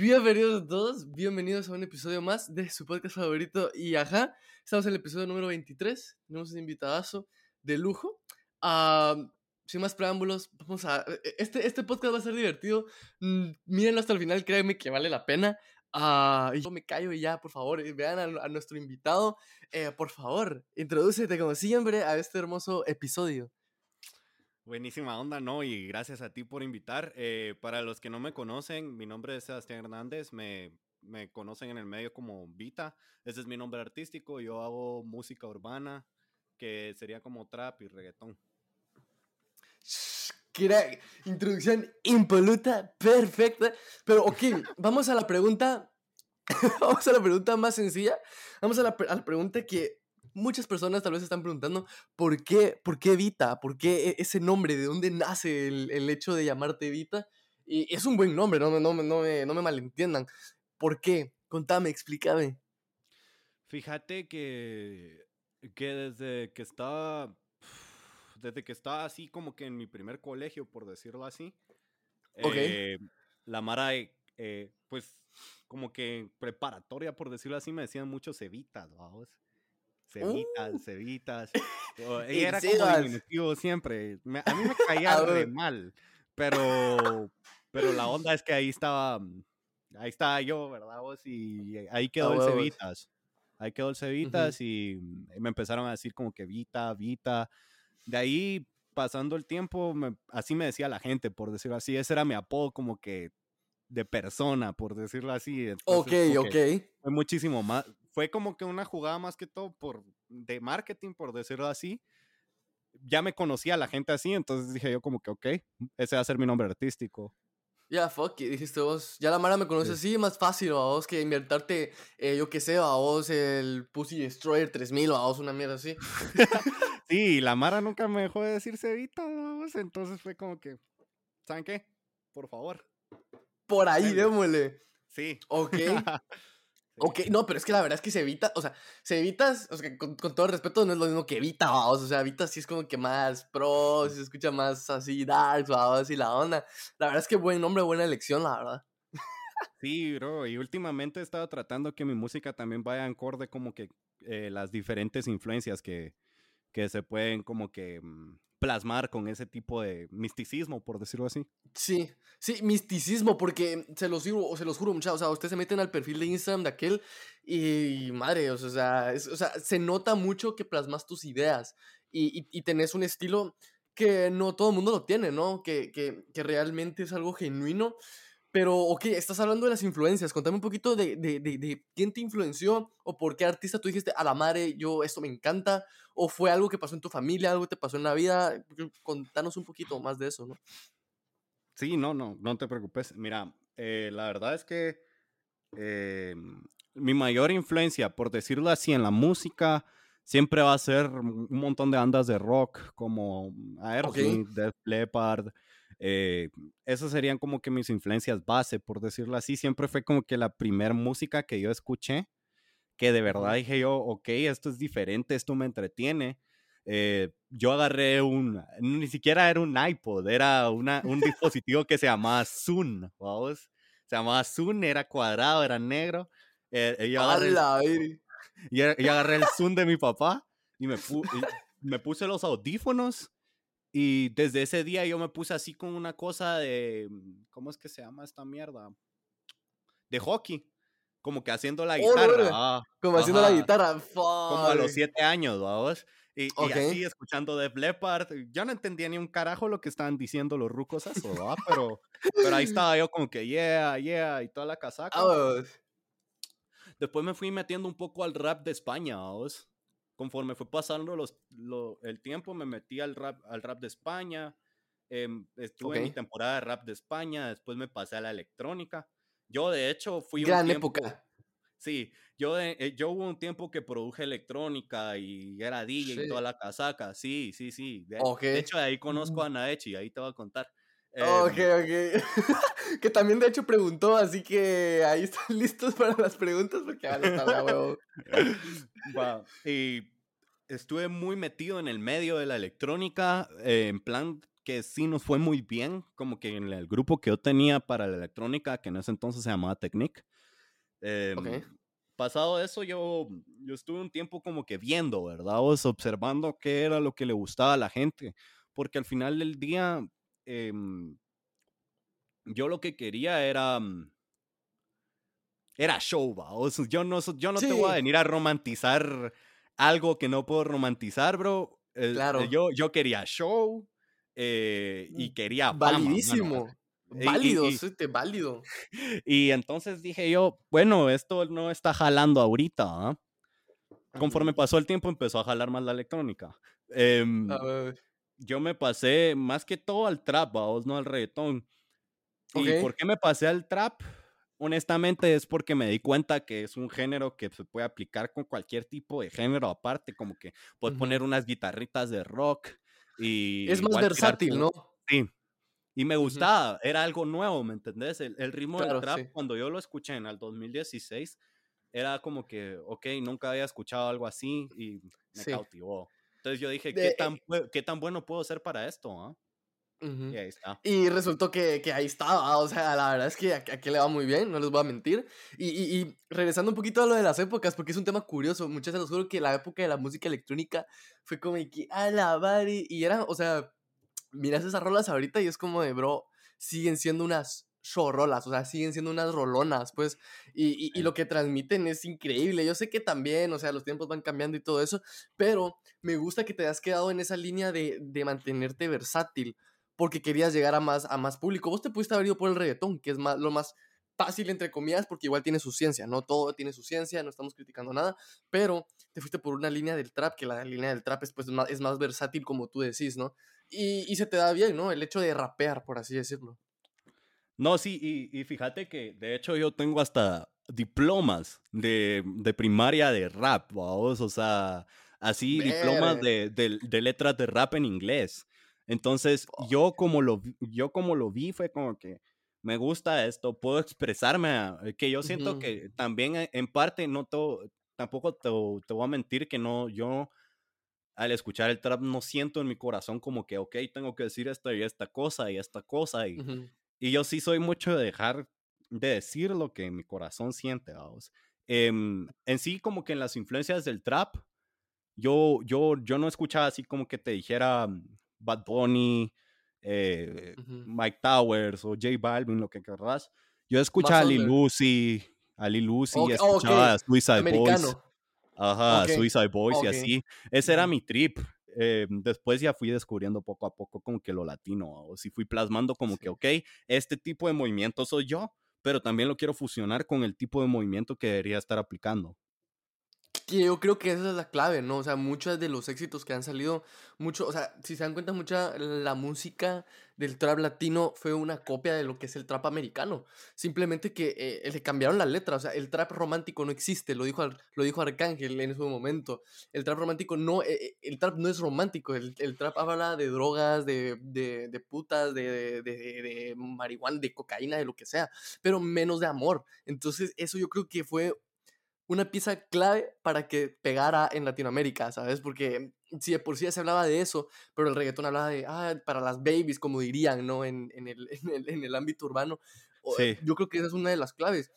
Bienvenidos a todos, bienvenidos a un episodio más de su podcast favorito. Y ajá, estamos en el episodio número 23. Tenemos un invitadazo de lujo. Ah, sin más preámbulos, vamos a. e- Este, este podcast va a ser divertido. Mm, Mírenlo hasta el final, créanme que vale la pena. Y yo me callo y ya, por favor, eh, vean a, a nuestro invitado. Eh, por favor, introdúcete como siempre a este hermoso episodio. Buenísima onda, ¿no? Y gracias a ti por invitar. Eh, para los que no me conocen, mi nombre es Sebastián Hernández, me, me conocen en el medio como Vita, ese es mi nombre artístico, yo hago música urbana, que sería como trap y reggaetón. Crack, introducción impoluta, perfecta. Pero ok, vamos a la pregunta. vamos a la pregunta más sencilla. Vamos a la, a la pregunta que muchas personas tal vez están preguntando: ¿por qué, por qué Vita? ¿Por qué e- ese nombre? ¿De dónde nace el, el hecho de llamarte Vita? Y es un buen nombre, no, me- no, no, me, no me malentiendan. ¿Por qué? Contame, explícame. Fíjate que, que desde que estaba, desde que estaba así como que en mi primer colegio, por decirlo así, eh, la Mara, eh, eh, pues como que preparatoria, por decirlo así, me decían mucho cevitas, vamos. Cevitas, Uh. ¿En Ella era como diminutivo siempre. me- a mí me caía re mal, pero, pero la onda es que ahí estaba, ahí estaba yo, ¿verdad? Vos? Y ahí quedó el cevitas. Ahí quedó el cevitas y mm, me empezaron a decir como que Vita, Vita. De ahí, pasando el tiempo, me- así me decía la gente, por decirlo así. Ese era mi apodo como que de persona, por decirlo así. Ok, Entonces, ok. que Fue muchísimo más. Fue como que una jugada más que todo por, de marketing, por decirlo así. Ya me conocía la gente así, entonces dije yo como que, ok, ese va a ser mi nombre artístico. Ya, fuck it, dijiste vos. Ya la Mara me conoce así, más fácil, a vos, que inventarte, eh, yo qué sé, a vos, el Pussy Destroyer 3000, a vos, una mierda así. Sí, la Mara nunca me dejó de decir vamos, entonces fue como que, ¿saben qué? Por favor. Por ahí, démosle. Sí. Ok. Ok, no, pero es que la verdad es que se evita, o sea, se evitas, o sea, con, todo el respeto, no es lo mismo que evita, vamos, o sea, evita sí es como que más pro, se escucha más así dark, vamos, y la onda. La verdad es que buen nombre, buena elección, la verdad. Sí, bro, y últimamente he estado tratando que mi música también vaya acorde como que eh, las diferentes influencias que, que se pueden como que mm, plasmar con ese tipo de misticismo, por decirlo así. Sí, sí, misticismo, porque se los juro, o se los juro, muchachos, o sea, ustedes se meten al perfil de Instagram de aquel y, madre, o sea, es- o sea, se nota mucho que plasmas tus ideas y, y, y tenés un estilo que no todo el mundo lo tiene, ¿no? Que, que, que realmente es algo genuino. Pero, ok, estás hablando de las influencias. Contame un poquito de, de, de, de quién te influenció o por qué artista tú dijiste, a la madre, yo esto me encanta. O fue algo que pasó en tu familia, algo que te pasó en la vida. Contanos un poquito más de eso, ¿no? Sí, no, no, no te preocupes. Mira, eh, la verdad es que eh, mi mayor influencia, por decirlo así, en la música siempre va a ser un montón de bandas de rock como Aerosmith, Def Leppard. Eh, esas serían como que mis influencias base, por decirlo así. Siempre fue como que la primer música que yo escuché, que de verdad dije yo, ok, esto es diferente, esto me entretiene. Eh, yo agarré un, ni siquiera era un iPod, era una, un dispositivo que se llamaba Zoom, vamos. Se llamaba Zoom, era cuadrado, era negro. Eh, yo, agarré el, yo, yo agarré el Zoom de mi papá y me, pu- y me puse los audífonos. Y desde ese día yo me puse así con una cosa de, ¿cómo es que se llama esta mierda? De hockey, como que haciendo la guitarra. ah, Como haciendo la guitarra. como a los siete años, vamos. Y, así escuchando Def Leppard. Yo no entendía ni un carajo lo que estaban diciendo los rucos eso, ¿va? Pero, pero ahí estaba yo como que yeah, yeah, y toda la casaca. Después me fui metiendo un poco al rap de España, vamos. Conforme fue pasando los, lo- el tiempo, me metí al rap, al rap de España. em, estuve en mi temporada de rap de España, después me pasé a la electrónica. Yo, de hecho, fui un Gran tiempo- época. Sí, yo, de- eh, yo hubo un tiempo que produje electrónica y era DJ y toda la casaca. Sí, sí, sí. De, Ok. de hecho, de ahí conozco Ujú. a Naechi, ahí te voy a contar. Ok, Em, ok. que también de hecho preguntó, así que ahí están listos para las preguntas porque van a estar de a huevo. va, Y estuve muy metido en el medio de la electrónica, eh, en plan que sí nos fue muy bien, como que en el grupo que yo tenía para la electrónica, que en ese entonces se llamaba Technic. Eh, Pasado eso, yo, yo estuve un tiempo como que viendo, ¿verdad? O observando qué era lo que le gustaba a la gente, porque al final del día, em, yo lo que quería era mm, era show. O sea, yo no, yo no te voy a venir a romantizar algo que no puedo romantizar, bro. claro. Yo, yo quería show eh, y mm, quería Validísimo. válido, y, válido. Y entonces dije yo, bueno, esto no está jalando ahorita. ¿ah? Conforme pasó el tiempo empezó a jalar más la electrónica. Em, yo me pasé más que todo al trap, vos no al reggaetón. ¿Y por qué me pasé al trap? honestamente es porque me di cuenta que es un género que se puede aplicar con cualquier tipo de género aparte, como que puedes poner unas guitarritas de rock y... Es más versátil, ¿no? Sí. Y me gustaba, era algo nuevo, ¿me entendés? El, ritmo del trap, cuando yo lo escuché en el 2016, era como que, ok, nunca había escuchado algo así y me cautivó. Entonces yo dije, ¿qué, tan, eh ¿qué tan bueno puedo ser para esto? ¿ah? Y ahí está. Y resultó que, que, ahí estaba, o sea, la verdad es que aquí le va muy bien, no les voy a mentir. Y, y, y, regresando un poquito a lo de las épocas, porque es un tema curioso, muchas veces los juro que la época de la música electrónica fue como que a la bari, y era, o sea, miras esas rolas ahorita y es como de, bro, siguen siendo unas rolas, o sea, siguen siendo unas rolonas, pues, y, y, lo que transmiten es increíble. Yo sé que también, o sea, los tiempos van cambiando y todo eso, pero me gusta que te hayas quedado en esa línea de, de mantenerte versátil porque querías llegar a más, a más público. Vos te pudiste haber ido por el reggaetón, que es más, lo más fácil, entre comillas, porque igual tiene su ciencia, no todo tiene su ciencia, no estamos criticando nada, pero te fuiste por una línea del trap, que la línea del trap es, pues, más, es más versátil, como tú decís, ¿no? Y, y, se te da bien, ¿no? El hecho de rapear, por así decirlo. No, sí, y, y fíjate que de hecho yo tengo hasta diplomas de, de primaria de rap, vamos, o sea, así diplomas de, de, de letras de rap en inglés. Entonces, yo como lo, yo como lo vi fue como que me gusta esto, puedo expresarme, eh, que yo siento que también eh, en parte no todo, tampoco te, te, voy a mentir que no, yo al escuchar el trap no siento en mi corazón como que, ok, tengo que decir esta y esta cosa y esta cosa. Y, y yo sí soy mucho de dejar de decir lo que mi corazón siente, vamos. Em, en sí, como que en las influencias del trap, yo, yo, yo no escuchaba así como que te dijera, Bad Bunny, eh, Mike Towers o J Balvin, lo que querrás. Yo escuchaba a Lil Lucy, a Lil Lucy, escuchaba a Suicide Boys. Ajá, Suicide Boys y así. Ese era mi trip. Eh, después ya fui descubriendo poco a poco como que lo latino, o si fui plasmando como que, ok, este tipo de movimiento soy yo, pero también lo quiero fusionar con el tipo de movimiento que debería estar aplicando yo creo que esa es la clave, ¿no? O sea, muchos de los éxitos que han salido, mucho, o sea, si se dan cuenta, mucha la música del trap latino fue una copia de lo que es el trap americano. Simplemente que eh, le cambiaron la letra, o sea, el trap romántico no existe, lo dijo, lo dijo Arcángel en ese momento. El trap romántico no, eh, eh, el trap no es romántico, el, el trap habla de drogas, de, de, de putas, de, de marihuana, de cocaína, de lo que sea, pero menos de amor. Entonces, eso yo creo que fue una pieza clave para que pegara en Latinoamérica, ¿sabes? Porque si de por sí ya se hablaba de eso, pero el reggaetón hablaba de, ah, para las babies, como dirían, ¿no? En, en, el, en, el, en el, ámbito urbano. Sí. Yo creo que esa es una de las claves.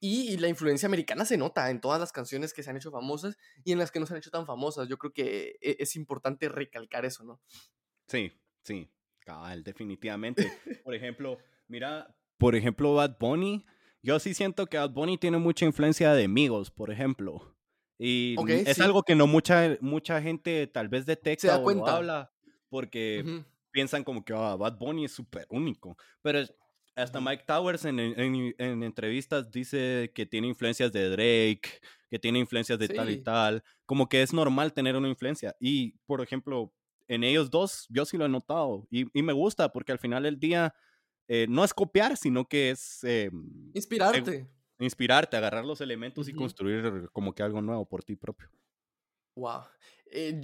Y, la influencia americana se nota en todas las canciones que se han hecho famosas y en las que no se han hecho tan famosas. Yo creo que e, es importante recalcar eso, ¿no? Sí, sí, cabal, definitivamente. Por ejemplo, mira, por ejemplo, Bad Bunny yo sí siento que Bad Bunny tiene mucha influencia de amigos, por ejemplo. Y es algo que no mucha, mucha gente tal vez detecta o habla porque piensan como que oh, Bad Bunny es súper único. Pero hasta Mike Towers en, en, entrevistas dice que tiene influencias de Drake, que tiene influencias de tal y tal. Como que es normal tener una influencia. Y, por ejemplo, en ellos dos, yo sí lo he notado. Y, y me gusta porque al final del día eh, no es copiar, sino que es... Eh, inspirarte. inspirarte, agarrar los elementos y construir como que algo nuevo por ti propio. Wow. Eh,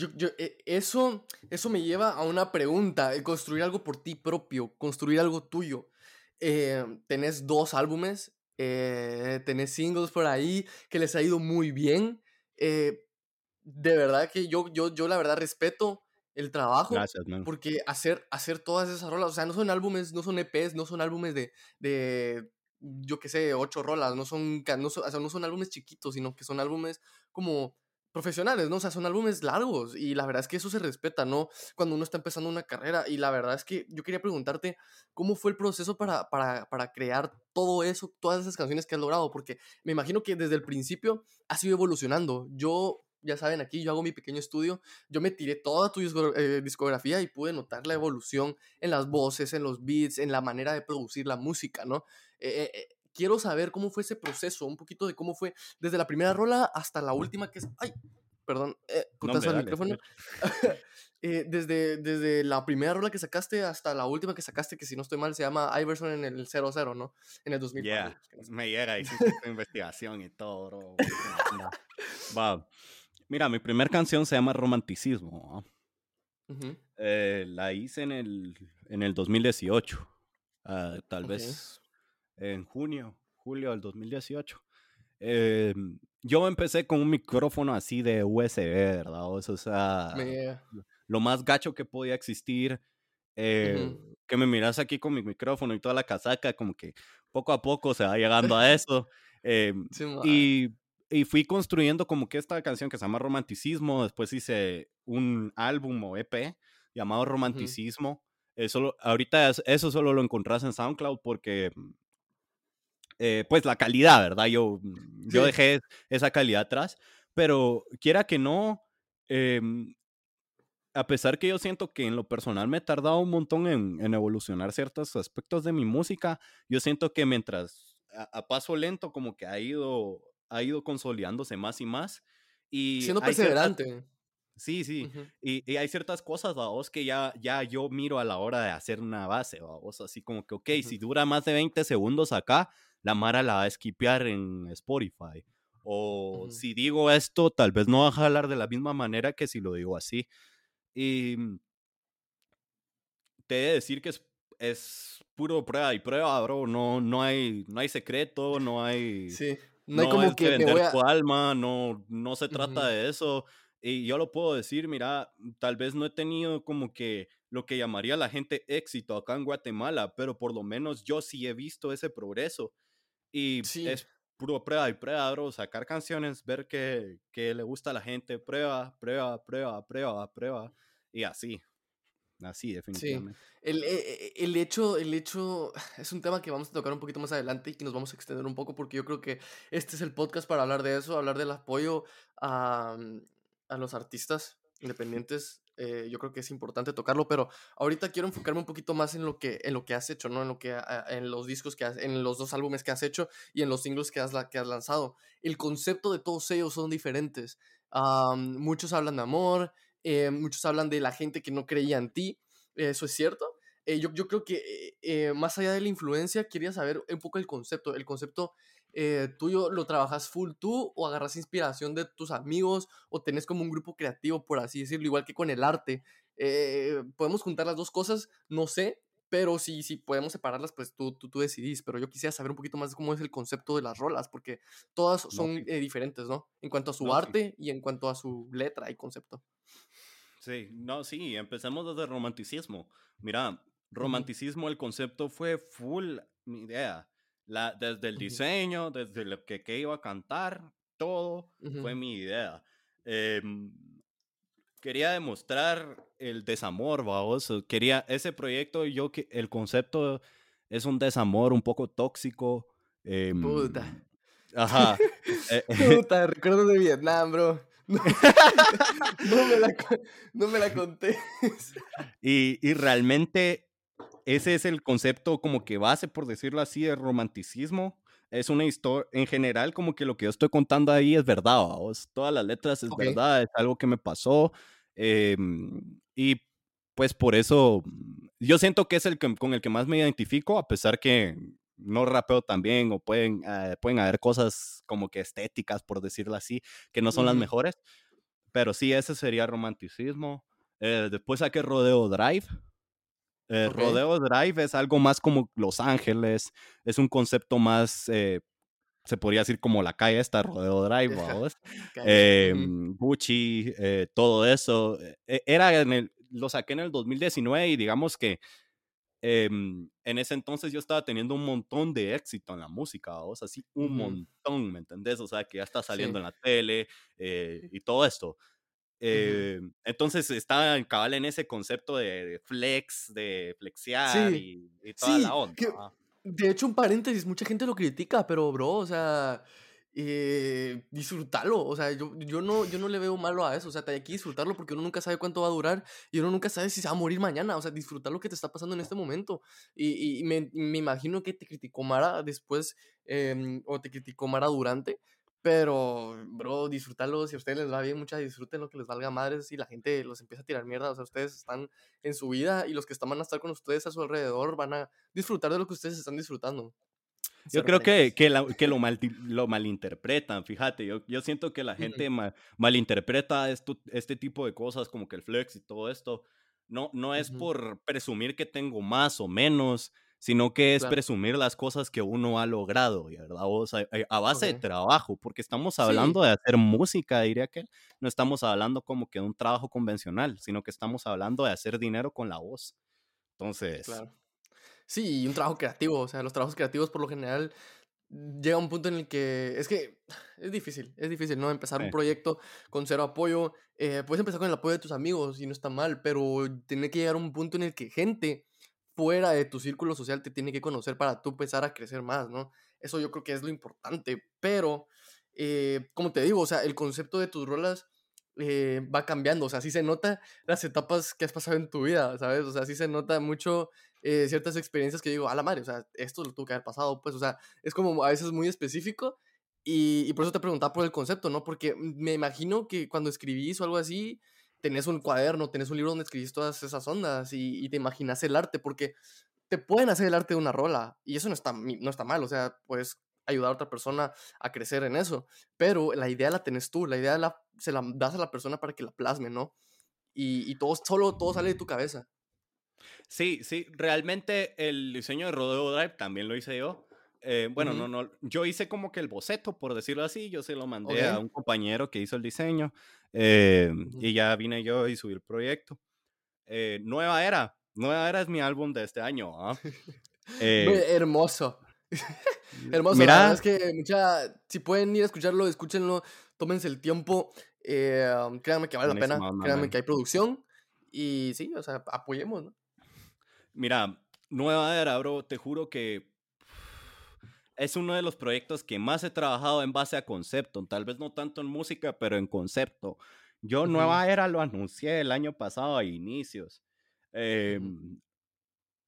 eso, eso me lleva a una pregunta, construir algo por ti propio, construir algo tuyo. tenés dos álbumes, tenés singles por ahí que les ha ido muy bien. de verdad que yo, yo, yo la verdad respeto el trabajo. Gracias, man. Porque hacer, hacer todas esas rolas, o sea, no son álbumes, no son EPs, no son álbumes de, de yo qué sé, ocho rolas, no son, no son, o sea, no son álbumes chiquitos, sino que son álbumes como profesionales, ¿no? O sea, son álbumes largos y la verdad es que eso se respeta, ¿no? Cuando uno está empezando una carrera y la verdad es que yo quería preguntarte cómo fue el proceso para, para, para crear todo eso, todas esas canciones que has logrado, porque me imagino que desde el principio has ido evolucionando. Yo ya saben, aquí yo hago mi pequeño estudio, yo me tiré toda tu eh, discografía y pude notar la evolución en las voces, en los beats, en la manera de producir la música, ¿no? Eh, eh, quiero saber cómo fue ese proceso, un poquito de cómo fue desde la primera rola hasta la última que es... ¡Ay! Perdón, eh, putazo al micrófono. desde, desde la primera rola que sacaste hasta la última que sacaste, que si no estoy mal se llama Iverson en el 00, ¿no? En el 2000. Yeah, me llega, hiciste investigación y todo, bro. Va. Mira, mi primera canción se llama Romanticismo. eh, la hice en el, en el 2018. Uh, ah, tal okay. vez en junio, julio del 2018. Eh, yo empecé con un micrófono así de USB, ¿verdad? O sea, lo más gacho que podía existir. Eh, que me miras aquí con mi micrófono y toda la casaca, como que poco a poco se va llegando a eso. Eh, y, y, fui construyendo como que esta canción que se llama Romanticismo. Después hice un álbum o EP llamado Romanticismo. Eso, ahorita eso solo lo encontrás en SoundCloud porque eh, pues la calidad, ¿verdad? Yo, mm, yo dejé esa calidad atrás, pero quiera que no, em, a pesar que yo siento que en lo personal me he tardado un montón en, en evolucionar ciertos aspectos de mi música, yo siento que mientras a, paso lento como que ha ido, ha ido consolidándose más y más. Y Siendo perseverante. Sí, sí. y, y, hay ciertas cosas, vos, que ya, ya yo miro a la hora de hacer una base, vos, así como que, ok, si dura más de 20 segundos acá, la Mara la va a esquipear en Spotify. O si digo esto, tal vez no va a jalar de la misma manera que si lo digo así. Y te he de decir que es, es puro prueba y prueba, bro. No, no, hay, no hay secreto, no hay... Sí. No, hay como que, vender tu alma, no, no se trata de eso. Y yo lo puedo decir, mira, tal vez no he tenido como que lo que llamaría la gente éxito acá en Guatemala, pero por lo menos yo sí he visto ese progreso. Y es puro prueba y prueba, bro. Sacar canciones, ver que, que le gusta a la gente, prueba, prueba, prueba, prueba, prueba. Y así. Así, definitivamente. Sí. El, e, e, el, hecho, el hecho es un tema que vamos a tocar un poquito más adelante y que nos vamos a extender un poco porque yo creo que este es el podcast para hablar de eso, hablar del apoyo a, a los artistas independientes eh, yo creo que es importante tocarlo, pero ahorita quiero enfocarme un poquito más en lo que, en lo que has hecho, ¿no? En, lo que, en los discos que has, en los dos álbumes que has hecho y en los singles que has, que has lanzado. El concepto de todos ellos son diferentes. muchos hablan de amor, eh, muchos hablan de la gente que no creía en ti, eso es cierto. Eh, yo, yo, creo que más allá de la influencia, quería saber un poco el concepto, el concepto eh, tuyo lo trabajas full tú o agarras inspiración de tus amigos o tenés como un grupo creativo, por así decirlo, igual que con el arte. Eh, podemos juntar las dos cosas, no sé, pero si, si podemos separarlas, pues tú, tú, tú, decidís. Pero yo quisiera saber un poquito más de cómo es el concepto de las rolas, porque todas son eh, diferentes, ¿no? En cuanto a su arte y en cuanto a su letra y concepto. Sí, no, sí, empecemos desde romanticismo. Mira, romanticismo, el concepto fue full mi idea. La, desde el diseño, desde lo que, que, iba a cantar, todo fue mi idea. Em, quería demostrar el desamor, vamos. Quería ese proyecto, yo que el concepto es un desamor un poco tóxico. Eh, Puta. Ajá. Eh, Puta, recuerdo de Vietnam, bro. No, me, la, no me la conté. y, y realmente ese es el concepto como que base, por decirlo así, de romanticismo. Es una historia, en general, como que lo que yo estoy contando ahí es verdad, todas las letras es verdad, es algo que me pasó. Em, y pues por eso, yo siento que es el con el que más me identifico, a pesar que no rapeo tan bien o pueden, eh, pueden haber cosas como que estéticas, por decirlo así, que no son las mejores. Pero sí, ese sería romanticismo. Eh, después saqué Rodeo Drive, eh, Rodeo Drive es algo más como Los Ángeles, es un concepto más, eh, se podría decir como la calle esta, Rodeo Drive, ¿vos? eh, Gucci, eh, todo eso. E, era en el, lo saqué en el 2019 y digamos que em, en ese entonces yo estaba teniendo un montón de éxito en la música, o sea, así un montón, ¿me entendés? O sea, que ya está saliendo en la tele eh, y todo esto. Eh, entonces estaba cabal en ese concepto de, flex, de flexear y, toda la onda. de hecho, un paréntesis, mucha gente lo critica, pero bro, o sea, eh, disfrutarlo. O sea, yo, yo, no, yo no le veo malo a eso. O sea, hay que disfrutarlo porque uno nunca sabe cuánto va a durar y uno nunca sabe si se va a morir mañana. O sea, disfrutar lo que te está pasando en este momento. Y, y me, me, imagino que te criticó Mara después em, o te criticó Mara durante. Pero, bro, disfrútalo. Si a ustedes les va bien, mucha disfruten lo que les valga madres y la gente los empieza a tirar mierda. O sea, ustedes están en su vida y los que están van a estar con ustedes a su alrededor van a disfrutar de lo que ustedes están disfrutando. Yo creo que, que, que lo, mal, lo malinterpretan, fíjate, yo, yo siento que la gente malinterpreta esto, este tipo de cosas como que el flex y todo esto. No, no es por presumir que tengo más o menos, sino que es presumir las cosas que uno ha logrado, ¿verdad? O sea, eh, a base de trabajo, porque estamos hablando de hacer música, diría que no estamos hablando como que de un trabajo convencional, sino que estamos hablando de hacer dinero con la voz. Entonces, claro. Sí, un trabajo creativo, o sea, los trabajos creativos por lo general llega un punto en el que es que es difícil, es difícil, ¿no? Empezar un proyecto con cero apoyo, eh, puedes empezar con el apoyo de tus amigos y no está mal, pero tiene que llegar a un punto en el que gente fuera de tu círculo social te tiene que conocer para tú empezar a crecer más, ¿no? Eso yo creo que es lo importante, pero, eh, como te digo, o sea, el concepto de tus rolas eh, va cambiando, o sea, sí se nota las etapas que has pasado en tu vida, ¿sabes? O sea, sí se nota mucho eh, ciertas experiencias que digo, a la madre, o sea, esto lo tuvo que haber pasado, pues, o sea, es como a veces muy específico y, y por eso te preguntaba por el concepto, ¿no? Porque me imagino que cuando escribís o algo así, tenés un cuaderno, tenés un libro donde escribís todas esas ondas y, te imaginas el arte, porque te pueden hacer el arte de una rola y eso no está, no está mal, o sea, puedes ayudar a otra persona a crecer en eso, pero la idea la tenés tú, la idea la, se la das a la persona para que la plasme, ¿no? Y, y todo, solo todo sale de tu cabeza. Sí, sí, realmente el diseño de Rodeo Drive también lo hice yo. Eh, bueno, no, no, yo hice como que el boceto, por decirlo así, yo se lo mandé a un compañero que hizo el diseño eh, y ya vine yo y subí el proyecto. Eh, Nueva Era, Nueva Era es mi álbum de este año. ¿ah? hermoso. hermoso. Mira, es que mucha, si pueden ir a escucharlo, escúchenlo, tómense el tiempo. créanme que vale la pena, créanme que hay producción y sí, o sea, apoyemos, ¿no? Mira, Nueva Era, bro, te juro que es uno de los proyectos que más he trabajado en base a concepto, tal vez no tanto en música, pero en concepto. Yo Nueva Era lo anuncié el año pasado a inicios. Eh,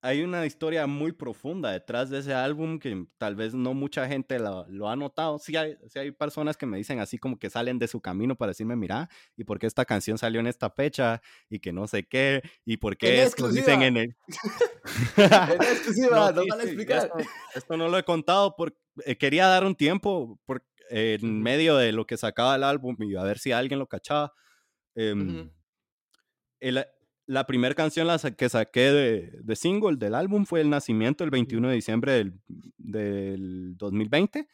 hay una historia muy profunda detrás de ese álbum que tal vez no mucha gente lo, ha notado. Sí hay, sí hay, personas que me dicen así como que salen de su camino para decirme, mira, ¿y por qué esta canción salió en esta fecha? Y que no sé qué, y por qué esto dicen en el... en exclusiva, no, a explicar. Esto, no lo he contado porque eh, quería dar un tiempo por, en medio de lo que sacaba el álbum y a ver si alguien lo cachaba. Eh, el, la primera canción la que saqué de, single del álbum fue El Nacimiento el 21 de diciembre del, del 2020.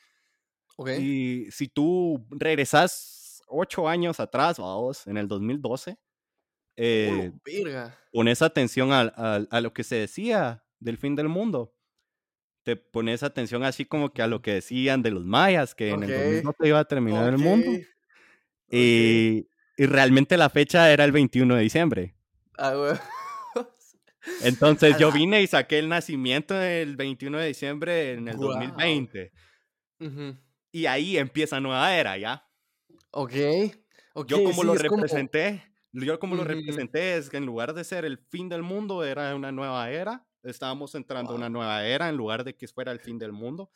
Y si tú regresas ocho años atrás, vamos, en el 2012, eh, pones atención a, a, lo que se decía del fin del mundo. Te pones atención así como que a lo que decían de los mayas, que en el 2012 iba a terminar el mundo. Y, y realmente la fecha era el 21 de diciembre. Ah, Entonces yo vine y saqué el nacimiento el 21 de diciembre en el 2020. Y ahí empieza nueva era, ¿ya? Ok. yo como lo representé, yo como lo representé es que en lugar de ser el fin del mundo era una nueva era. Estábamos entrando a una nueva era en lugar de que fuera el fin del mundo.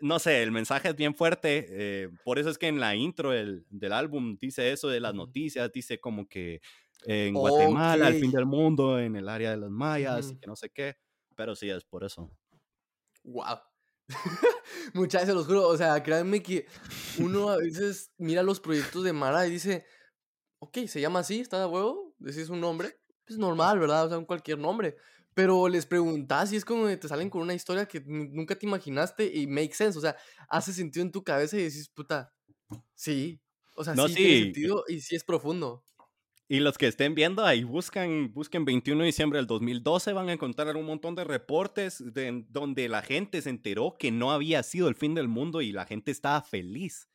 No sé, el mensaje es bien fuerte. Eh, por eso es que en la intro del, del álbum dice eso de las noticias, dice como que en Guatemala, al fin del mundo, en el área de los mayas, que no sé qué. Pero sí, es por eso. Wow. Muchas veces los juro, o sea, créanme que uno a veces mira los proyectos de Mara y dice, ok, se llama así, está de huevo, decís un nombre, es pues normal, ¿verdad? O sea, un cualquier nombre. Pero les preguntas y es como que te salen con una historia que nunca te imaginaste y make sense, o sea, hace sentido en tu cabeza y decís, puta, sí, o sea, sí, tiene sentido y sí es profundo. Y los que estén viendo ahí, buscan, busquen 21 de diciembre del 2012, van a encontrar un montón de reportes de, donde la gente se enteró que no había sido el fin del mundo y la gente estaba feliz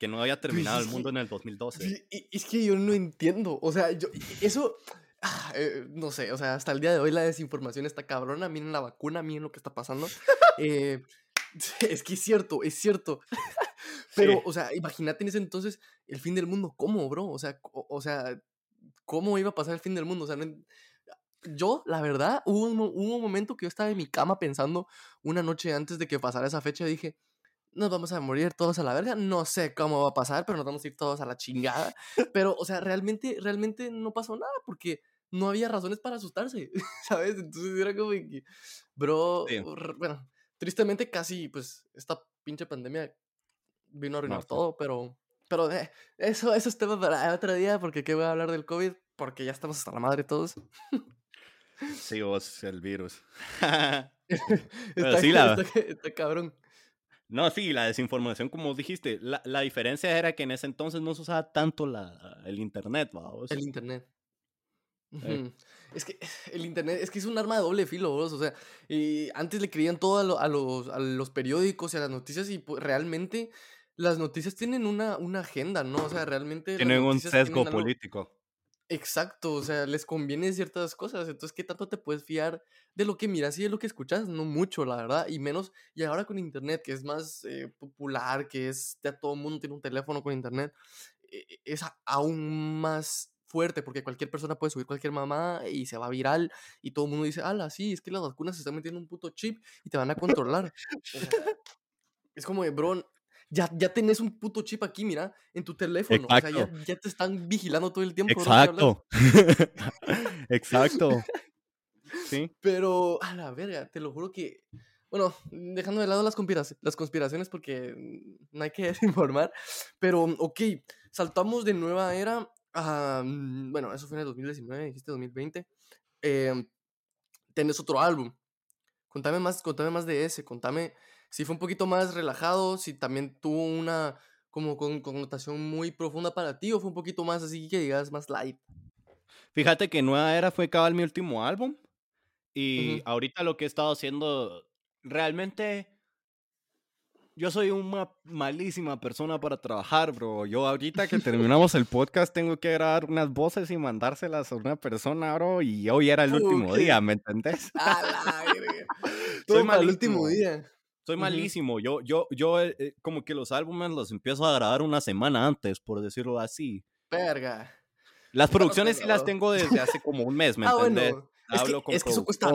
que no había terminado el mundo en el 2012. Es que yo no entiendo, o sea, yo, eso, ah, eh, no sé, o sea, hasta el día de hoy la desinformación está cabrona, miren la vacuna, miren lo que está pasando. Eh, es que es cierto, es cierto. Pero, o sea, imagínate en ese entonces el fin del mundo, ¿cómo, bro? O sea, o sea, cómo iba a pasar el fin del mundo. O sea, yo, la verdad, hubo un, un, momento que yo estaba en mi cama pensando una noche antes de que pasara esa fecha, dije, nos vamos a morir todos a la verga, no sé cómo va a pasar, pero nos vamos a ir todos a la chingada. Pero, o sea, realmente, realmente no pasó nada porque no había razones para asustarse, ¿sabes? Entonces era como que, bro, bueno, tristemente casi, pues, esta pinche pandemia vino a arruinar todo, pero pero eh, eso, eso es tema para otro día, porque ¿qué voy a hablar del COVID? Porque ya estamos hasta la madre todos. Sí, vos, el virus. está, sí, la... cabrón. No, sí, la desinformación, como dijiste, la, la, diferencia era que en ese entonces no se usaba tanto la, el internet, ¿vos? El internet. Es que el internet es que es un arma de doble filo, ¿vos? o sea, y antes le creían todo a, a, los, a los periódicos y a las noticias y pues, realmente las noticias tienen una, una agenda, ¿no? O sea, realmente... Tienen un sesgo político. Exacto, o sea, les conviene ciertas cosas, entonces, ¿qué tanto te puedes fiar de lo que miras y de lo que escuchas? No mucho, la verdad, y menos, y ahora con Internet, que es más eh, popular, que es, ya todo el mundo tiene un teléfono con Internet, e, e, es aún más fuerte, porque cualquier persona puede subir cualquier mamá y se va viral, y todo el mundo dice, ala, sí, es que las vacunas se están metiendo un puto chip y te van a controlar. es como de, bro, ya, ya tenés un puto chip aquí, mira, en tu teléfono. O sea, ya, ya, te están vigilando todo el tiempo. Exacto. Exacto. Sí. Pero, a la verga, te lo juro que. Bueno, dejando de lado las, conspiraciones, las conspiraciones porque no hay que desinformar. Pero, ok, saltamos de nueva era a. Mm, bueno, eso fue en el 2019, dijiste 2020. Eh, tenés otro álbum. Contame más, contame más de ese, contame si fue un poquito más relajado, si también tuvo una como con connotación muy profunda para ti o fue un poquito más así que digas más light. Fíjate que Nueva Era fue cabal mi último álbum y ahorita lo que he estado haciendo realmente yo soy una malísima persona para trabajar, bro. Yo ahorita que terminamos el podcast tengo que grabar unas voces y mandárselas a una persona, bro. Y hoy era el último día, ¿me entendés? A la Soy mal el último día. Soy malísimo. Yo, yo, yo, eh, eh, como que los álbumes los empiezo a grabar una semana antes, por decirlo así. Verga. Las producciones sí las tengo desde hace como un mes, ¿me ah, entiendes? Hablo es que, con es que eso cuesta,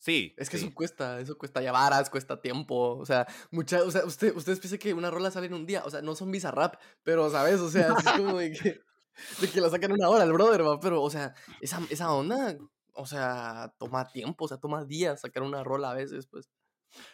Sí. Es que eso cuesta, eso cuesta ya varas, cuesta tiempo. O sea, mucha, o sea, usted, ustedes piensan que una rola sale en un día. O sea, no son rap, pero, ¿sabes? O sea, es como de que, de que la sacan una hora el brother, ¿va? Pero, o sea, esa, esa onda, o sea, toma tiempo, o sea, toma días sacar una rola a veces, pues.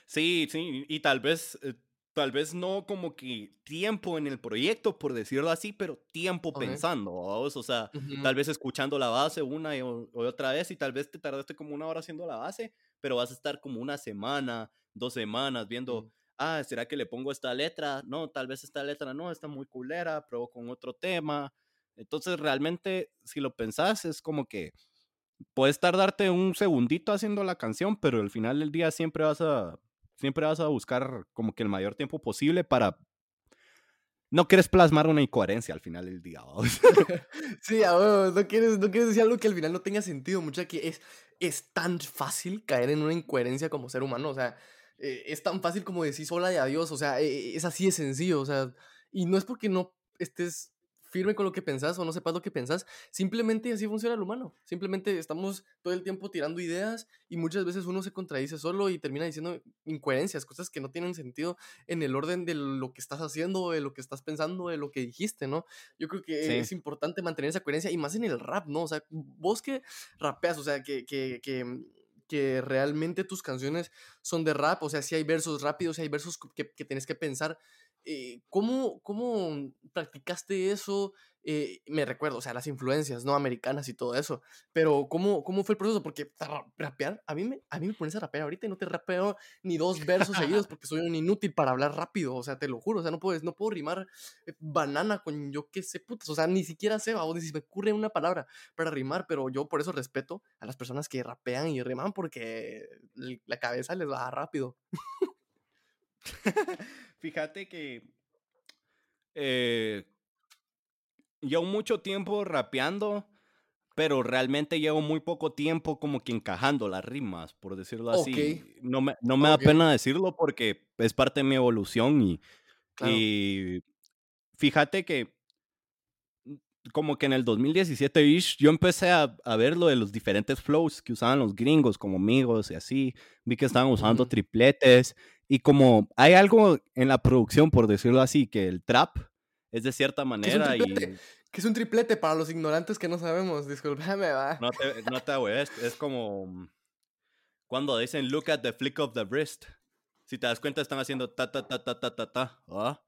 Sí, sí, y tal vez, eh, tal vez no como que tiempo en el proyecto, por decirlo así, pero tiempo pensando, o sea, tal vez escuchando la base una y otra vez y tal vez te tardaste como una hora haciendo la base, pero vas a estar como una semana, dos semanas viendo, ah, ¿será que le pongo esta letra? No, tal vez esta letra no, está muy culera, pruebo con otro tema. Entonces, realmente, si lo pensás, es como que puedes tardarte un segundito haciendo la canción, pero al final del día siempre vas a, siempre vas a buscar como que el mayor tiempo posible para... No quieres plasmar una incoherencia al final del día. sí, no, quieres, no quieres decir algo que al final no tenga sentido. Mucha que es, es tan fácil caer en una incoherencia como ser humano. O sea, eh, es tan fácil como decir sola y adiós. O sea, e, es así de sencillo. O sea, y no es porque no estés firme con lo que pensás o no sepas lo que pensás. Simplemente así funciona el humano. Simplemente estamos todo el tiempo tirando ideas y muchas veces uno se contradice solo y termina diciendo incoherencias, cosas que no tienen sentido en el orden de lo que estás haciendo, de lo que estás pensando, de lo que dijiste, ¿no? Yo creo que es importante mantener esa coherencia y más en el rap, ¿no? O sea, vos que rapeas, o sea, que, que, que que realmente tus canciones son de rap, o sea, si hay versos rápidos, si hay versos que, que tienes que pensar, eh, ¿cómo, ¿cómo practicaste eso? eh, me recuerdo, o sea, las influencias, ¿no? Americanas y todo eso. Pero, ¿cómo, cómo fue el proceso? Porque rapear, a mí, me, a mí me pones a rapear ahorita y no te rapeo ni dos versos seguidos porque soy un inútil para hablar rápido, o sea, te lo juro, o sea, no, puedes, no puedo rimar eh, banana con yo qué sé, putas, o sea, ni siquiera sé, o ni si me ocurre una palabra para rimar, pero yo por eso respeto a las personas que rapean y riman porque la cabeza les va rápido. Fíjate que eh, llevo mucho tiempo rapeando, pero realmente llevo muy poco tiempo como que encajando las rimas, por decirlo así. No me, no me da pena decirlo porque es parte de mi evolución y, y fíjate que como que en el 2017 yo empecé a, a, ver lo de los diferentes flows que usaban los gringos como amigos y así. Vi que estaban usando tripletes y como hay algo en la producción, por decirlo así, que el trap es de cierta manera y... Que es un triplete para los ignorantes que no sabemos, discúlpame, va. No te, no te es, es como cuando dicen look at the flick of the wrist. Si te das cuenta, están haciendo ta ta ta ta ta ta ta. ¿ah?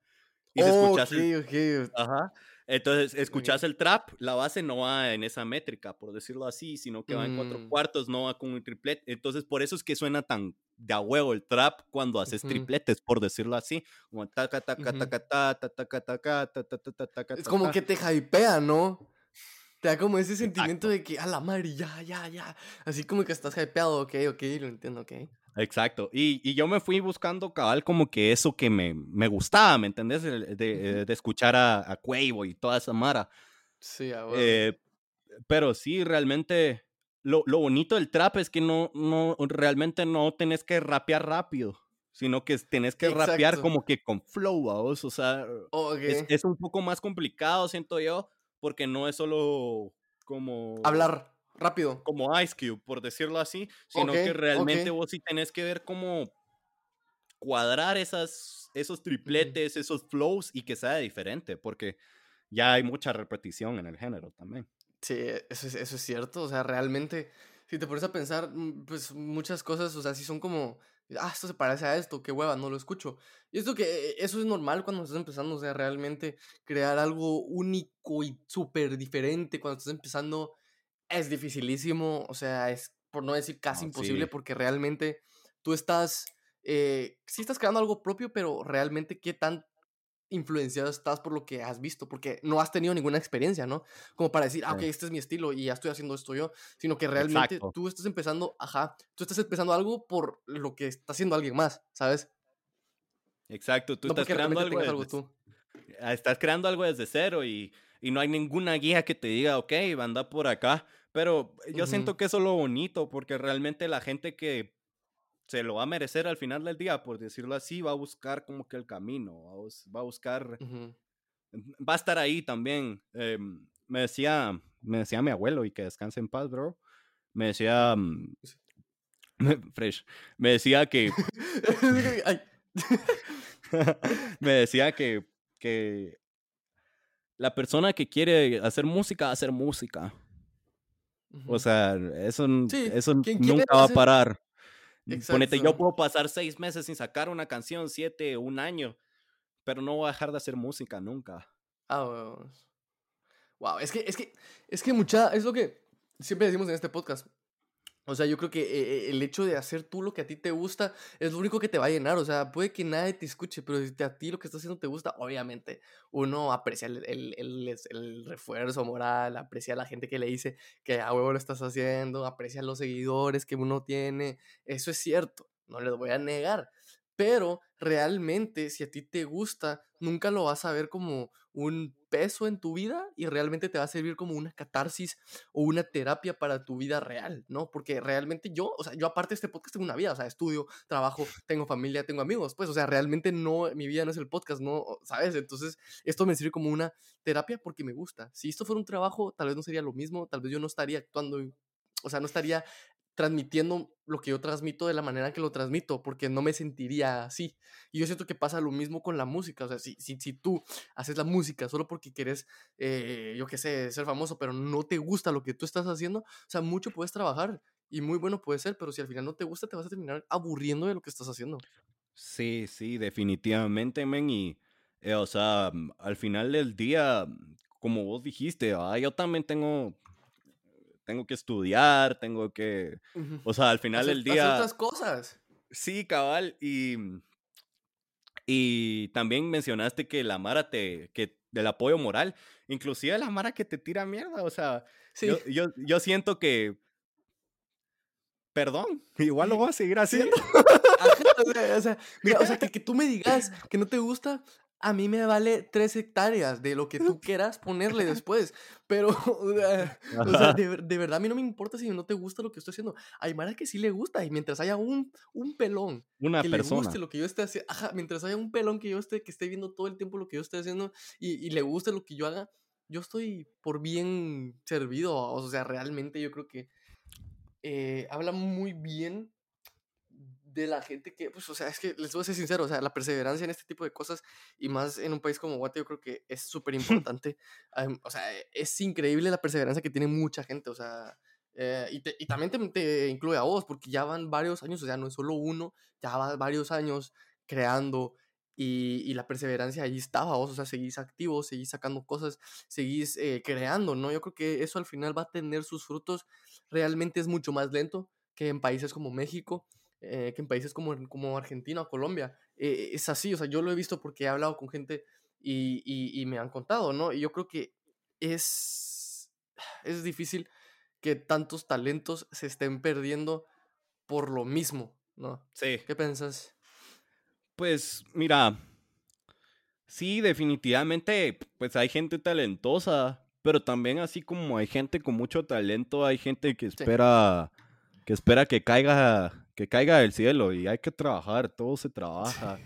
Y se. Okay, Ajá. Entonces, escuchas el trap, la base no va en esa métrica, por decirlo así, sino que va en cuatro mm. cuartos, no va con un triplete. Entonces, por eso es que suena tan de a huevo el trap cuando haces tripletes, por decirlo así. Como taca, taca, taca, ta, taca, taca, taca, Es como que te hypea, ¿no? Te da como ese sentimiento de que, a la madre, ya, ya, ya. Así como que estás hypeado, ok, ok, lo entiendo, ok. Exacto. Y, y, yo me fui buscando cabal como que eso que me, me gustaba, ¿me entendés? De, de, escuchar a, a Cuevo y toda esa mara. Sí, a eh, Pero sí, realmente lo, lo, bonito del trap es que no, no, realmente no tenés que rapear rápido, sino que tenés que rapear como que con flow, ¿vos? O sea, es, es un poco más complicado, siento yo, porque no es solo como... Hablar rápido. Como Ice Cube, por decirlo así, sino que realmente vos sí tenés que ver cómo cuadrar esas, esos tripletes, esos flows y que sea diferente, porque ya hay mucha repetición en el género también. Sí, eso es, eso es cierto, o sea, realmente, si te pones a pensar, mm, pues muchas cosas, o sea, sí son como, ah, esto se parece a esto, qué hueva, no lo escucho. Y esto que, eso es normal cuando estás empezando, o sea, realmente crear algo único y súper diferente cuando estás empezando es dificilísimo, o sea, es por no decir casi imposible, porque realmente tú estás, eh, sí estás creando algo propio, pero realmente qué tan influenciado estás por lo que has visto, porque no has tenido ninguna experiencia, ¿no? Como para decir, ah, ok, este es mi estilo y ya estoy haciendo esto yo, sino que realmente tú estás empezando, ajá, tú estás empezando algo por lo que está haciendo alguien más, ¿sabes? Exacto, tú estás creando algo, desde, tú. Ah, estás creando algo desde cero y y no hay ninguna guía que te diga, ok, anda por acá. Pero yo siento que eso es lo bonito, porque realmente la gente que se lo va a merecer al final del día, por decirlo así, va a buscar como que el camino, va a buscar, va a estar ahí también. Em, me decía, me decía mi abuelo, y que descanse en paz, bro, me decía, mm, fresh, me decía que, me decía que, que la persona que quiere hacer música, hacer música. O sea, eso, eso nunca va a parar. Ponete, yo puedo pasar seis meses sin sacar una canción, siete, un año, pero no voy a dejar de hacer música nunca. Ah, wow. Es que, es que, es que mucha, es lo que siempre decimos en este podcast. O sea, yo creo que eh, el hecho de hacer tú lo que a ti te gusta es lo único que te va a llenar. O sea, puede que nadie te escuche, pero si a ti lo que estás haciendo te gusta, obviamente uno aprecia el, el, el, refuerzo moral, aprecia a la gente que le dice que a huevo lo estás haciendo, aprecia a los seguidores que uno tiene. Eso es cierto, no les voy a negar. Pero realmente, si a ti te gusta, nunca lo vas a ver como un peso en tu vida y realmente te va a servir como una catarsis o una terapia para tu vida real, ¿no? Porque realmente yo, o sea, yo aparte de este podcast tengo una vida, o sea, estudio, trabajo, tengo familia, tengo amigos, pues, o sea, realmente no, mi vida no es el podcast, ¿no? ¿Sabes? Entonces, esto me sirve como una terapia porque me gusta. Si esto fuera un trabajo, tal vez no sería lo mismo, tal vez yo no estaría actuando o sea, no estaría transmitiendo lo que yo transmito de la manera que lo transmito, porque no me sentiría así. Y yo siento que pasa lo mismo con la música. O sea, si, si, si tú haces la música solo porque quieres, eh, yo qué sé, ser famoso, pero no te gusta lo que tú estás haciendo, o sea, mucho puedes trabajar y muy bueno puede ser, pero si al final no te gusta, te vas a terminar aburriendo de lo que estás haciendo. Sí, sí, definitivamente, men. Y, eh, o sea, al final del día, como vos dijiste, yo también tengo, tengo que estudiar, tengo que, o sea, al final del día... otras cosas. Sí, cabal, y, y también mencionaste que la Mara te, que del apoyo moral, inclusive la Mara que te tira mierda, o sea, yo, yo, yo siento que perdón, igual lo voy a seguir haciendo. o sea, mira, o sea que, que, tú me digas que no te gusta, a mí me vale tres hectáreas de lo que tú quieras ponerle después. Pero, o sea, de, verdad a mí no me importa si no te gusta lo que estoy haciendo. Hay Mara que sí le gusta y mientras haya un, un pelón Una que persona. le guste lo que yo esté haciendo, ajá, mientras haya un pelón que yo esté, que esté viendo todo el tiempo lo que yo esté haciendo y, y le guste lo que yo haga, yo estoy por bien servido. O sea, realmente yo creo que eh, habla muy bien de la gente que, pues, o sea, es que les voy a ser sincero, o sea, la perseverancia en este tipo de cosas y más en un país como Guate, yo creo que es súper importante. o sea, es increíble la perseverancia que tiene mucha gente, o sea, eh, y, y, también te, te, incluye a vos, porque ya van varios años, o sea, no es solo uno, ya va varios años creando y, y la perseverancia ahí estaba, vos, o sea, seguís activos, seguís sacando cosas, seguís eh, creando, ¿no? Yo creo que eso al final va a tener sus frutos realmente es mucho más lento que en países como México, eh, que en países como, como Argentina o Colombia. Eh, es así, o sea, yo lo he visto porque he hablado con gente y, y, me han contado, ¿no? Y yo creo que es, es difícil que tantos talentos se estén perdiendo por lo mismo, ¿no? Sí. ¿Qué piensas? Pues mira, sí, definitivamente, pues hay gente talentosa, pero también así como hay gente con mucho talento, hay gente que espera que espera que caiga que caiga del cielo y hay que trabajar, todo se trabaja.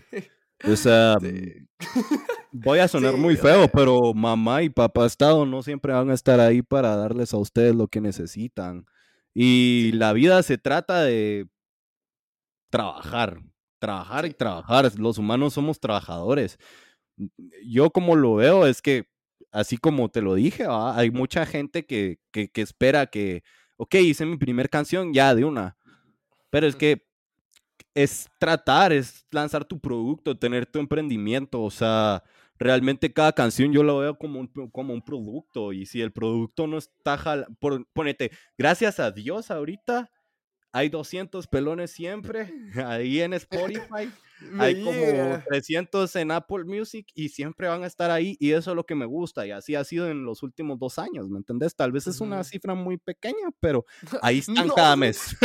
O sea, mm, voy a sonar muy feo, pero mamá y papá Estado no siempre van a estar ahí para darles a ustedes lo que necesitan. Y la vida se trata de trabajar, trabajar y trabajar. Los humanos somos trabajadores. Yo como lo veo es que así como te lo dije, hay mucha gente que, que, que, espera que, ok, hice mi primer canción ya de una, pero es que es tratar, es lanzar tu producto, tener tu emprendimiento, o sea, realmente cada canción yo lo veo como un, como un producto y si el producto no está, jala, por, ponete, gracias a Dios ahorita hay 200 pelones siempre ahí en Spotify. Hay como 300 en Apple Music y siempre van a estar ahí y eso es lo que me gusta y así ha sido en los últimos dos años, ¿me entendés? Tal vez es una cifra muy pequeña, pero ahí están cada mes.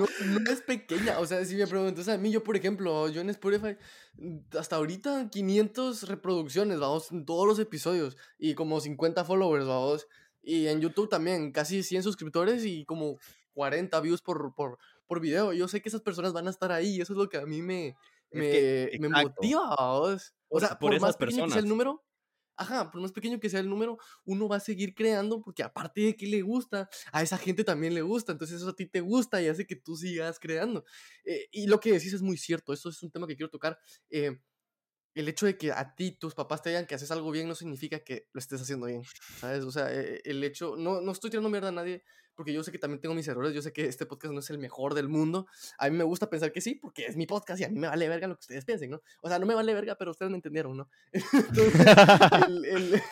No, es pequeña, o sea, si me preguntas a mí, yo por ejemplo, yo en Spotify, mm, hasta ahorita 500 reproducciones, vamos, en todos los episodios y como 50 followers, vamos. Y en YouTube también, casi 100 suscriptores y como 40 views por, por, por video. Yo sé que esas personas van a estar ahí y eso es lo que a mí me, me, me motiva. O sea, por, más pequeño que sea el número, ajá, por más pequeño que sea el número, uno va a seguir creando porque aparte de que le gusta, a esa gente también le gusta, entonces eso a ti te gusta y hace que tú sigas creando. Eh, y lo que decís es muy cierto, eso es un tema que quiero tocar. Eh, el hecho de que a ti tus papás te digan que haces algo bien no significa que lo estés haciendo bien, ¿sabes? O sea, eh, el hecho, no, no estoy tirando mierda a nadie, porque yo sé que también tengo mis errores, yo sé que este podcast no es el mejor del mundo, a mí me gusta pensar que sí, porque es mi podcast y a mí me vale verga lo que ustedes piensen, ¿no? O sea, no me vale verga, pero ustedes me entendieron, ¿no? el,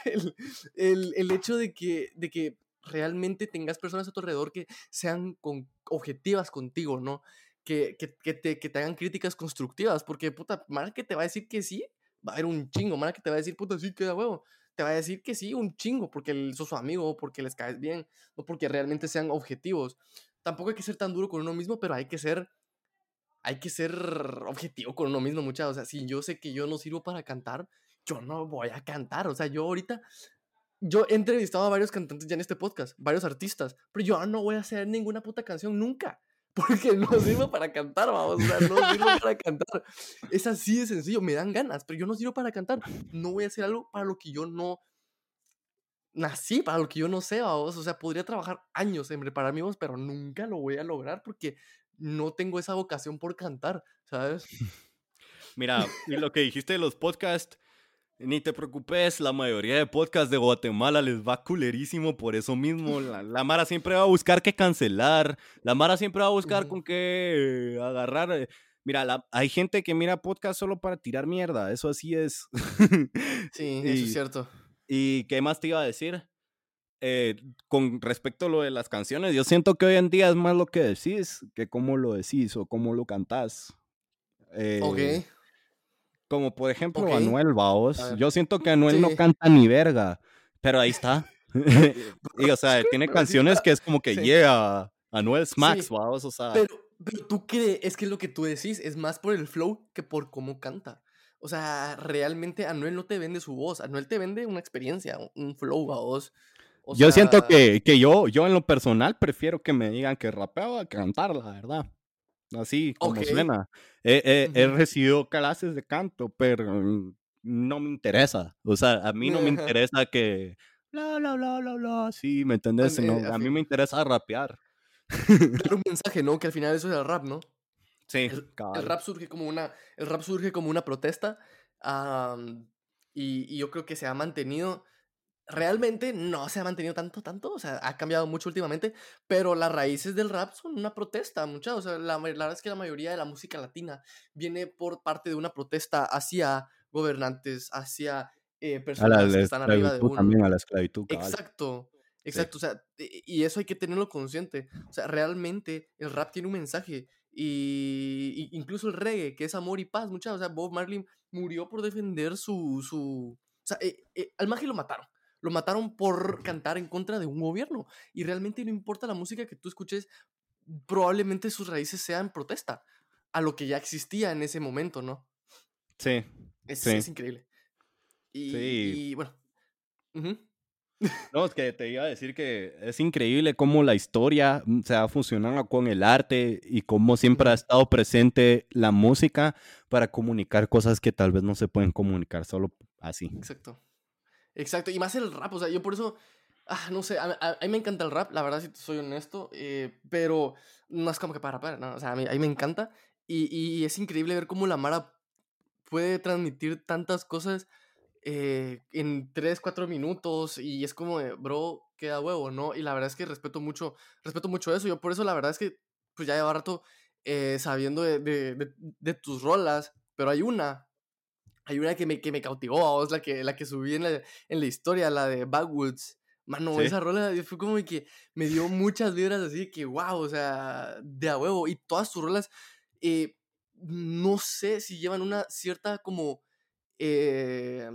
el, el, el, hecho de que, de que realmente tengas personas a tu alrededor que sean con, objetivas contigo, ¿no? Que, que, que, te, que te hagan críticas constructivas, porque puta, Mara que te va a decir que sí, va a haber un chingo, Mara que te va a decir, puta, sí, queda huevo te va a decir que sí, un chingo, porque sos su amigo, porque les caes bien, o porque realmente sean objetivos. Tampoco hay que ser tan duro con uno mismo, pero hay que ser, hay que ser objetivo con uno mismo, muchachos. O sea, si yo sé que yo no sirvo para cantar, yo no voy a cantar. O sea, yo ahorita, yo he entrevistado a varios cantantes ya en este podcast, varios artistas, pero yo no voy a hacer ninguna puta canción nunca porque no sirvo para cantar, vamos, o sea, no sirvo para cantar. Es así de sencillo, me dan ganas, pero yo no sirvo para cantar. No voy a hacer algo para lo que yo no nací, para lo que yo no sé, vamos. O sea, podría trabajar años en preparar mi voz, pero nunca lo voy a lograr porque no tengo esa vocación por cantar, ¿sabes? Mira, lo que dijiste de los podcasts, ni te preocupes, la mayoría de podcasts de Guatemala les va culerísimo por eso mismo. La, Mara siempre va a buscar qué cancelar. La Mara siempre va a buscar con qué agarrar. Eh, mira, hay gente que mira podcast solo para tirar mierda. Eso así es. Sí, eso es cierto. ¿Y qué más te iba a decir? Eh, con respecto a lo de las canciones, yo siento que hoy en día es más lo que decís que cómo lo decís o cómo lo cantás. Eh, Ok. Como por ejemplo Ok. Anuel, vaos. Yo siento que Anuel no canta ni verga, pero ahí está. y o sea, tiene canciones que es como que sí. yeah, Anuel Smacks, Sí. vaos, o sea. Pero, pero tú crees, es que lo que tú decís es más por el flow que por cómo canta. O sea, realmente Anuel no te vende su voz, Anuel te vende una experiencia, un- flow. O yo siento que, que yo, yo en lo personal prefiero que me digan que rapeo a cantar, la verdad. Así como Ok. suena. He, he- he Ujú. recibido clases de canto, pero no me interesa. O sea, a mí no me interesa que... Bla, bla, bla, bla, bla. Sí, ¿me entendés? An- eh, No, a mí me interesa rapear. dar un mensaje, ¿no? Que al final eso es el rap, ¿no? Sí, El, el rap surge como una, el rap surge como una protesta am, y, y yo creo que se ha mantenido, realmente no se ha mantenido tanto, tanto, o sea, ha cambiado mucho últimamente, pero las raíces del rap son una protesta, mucha, o sea, la, verdad es que la mayoría de la música latina viene por parte de una protesta hacia gobernantes, hacia eh, A la, personas que están arriba de uno. también, a la esclavitud, cabal. Exacto, Sí. exacto, o sea, y eso hay que tenerlo consciente. O sea, realmente el rap tiene un mensaje y, y incluso el reggae, que es amor y paz, muchachos. O sea, Bob Marley murió por defender su... su o sea, eh, eh, al mago lo mataron. Lo mataron por cantar en contra de un gobierno. Y realmente no importa la música que tú escuches, probablemente sus raíces sean protesta a lo que ya existía en ese momento, ¿no? Sí, Es, sí. es increíble. Y, Sí. y, bueno. ujú. No, es que te iba a decir que es increíble cómo la historia mm, se ha fusionado con el arte y cómo siempre ha estado presente la música para comunicar cosas que tal vez no se pueden comunicar solo así. Exacto. Exacto. Y más el rap. O sea, yo por eso. Ah, no sé. A, a- a mí me encanta el rap, la verdad, si soy honesto. eh, pero no es como que para rapar, ¿no? O sea, a mí, a mí me encanta. Y, y es increíble ver cómo la Mara puede transmitir tantas cosas eh, en 3, 4 minutos. Y es como, bro, queda huevo, ¿no? Y la verdad es que respeto mucho, respeto mucho eso. Yo por eso, la verdad es que, pues ya llevo rato eh, sabiendo de, de- de- de tus rolas. Pero hay una hay una que me, que me cautivó, es la que, la que subí en la, en la historia, la de Backwoods. Mano, Sí. esa rola fue como que me dio muchas vibras así que, wow, o sea, de a huevo. Y todas sus rolas, eh, no sé si llevan una cierta como, eh,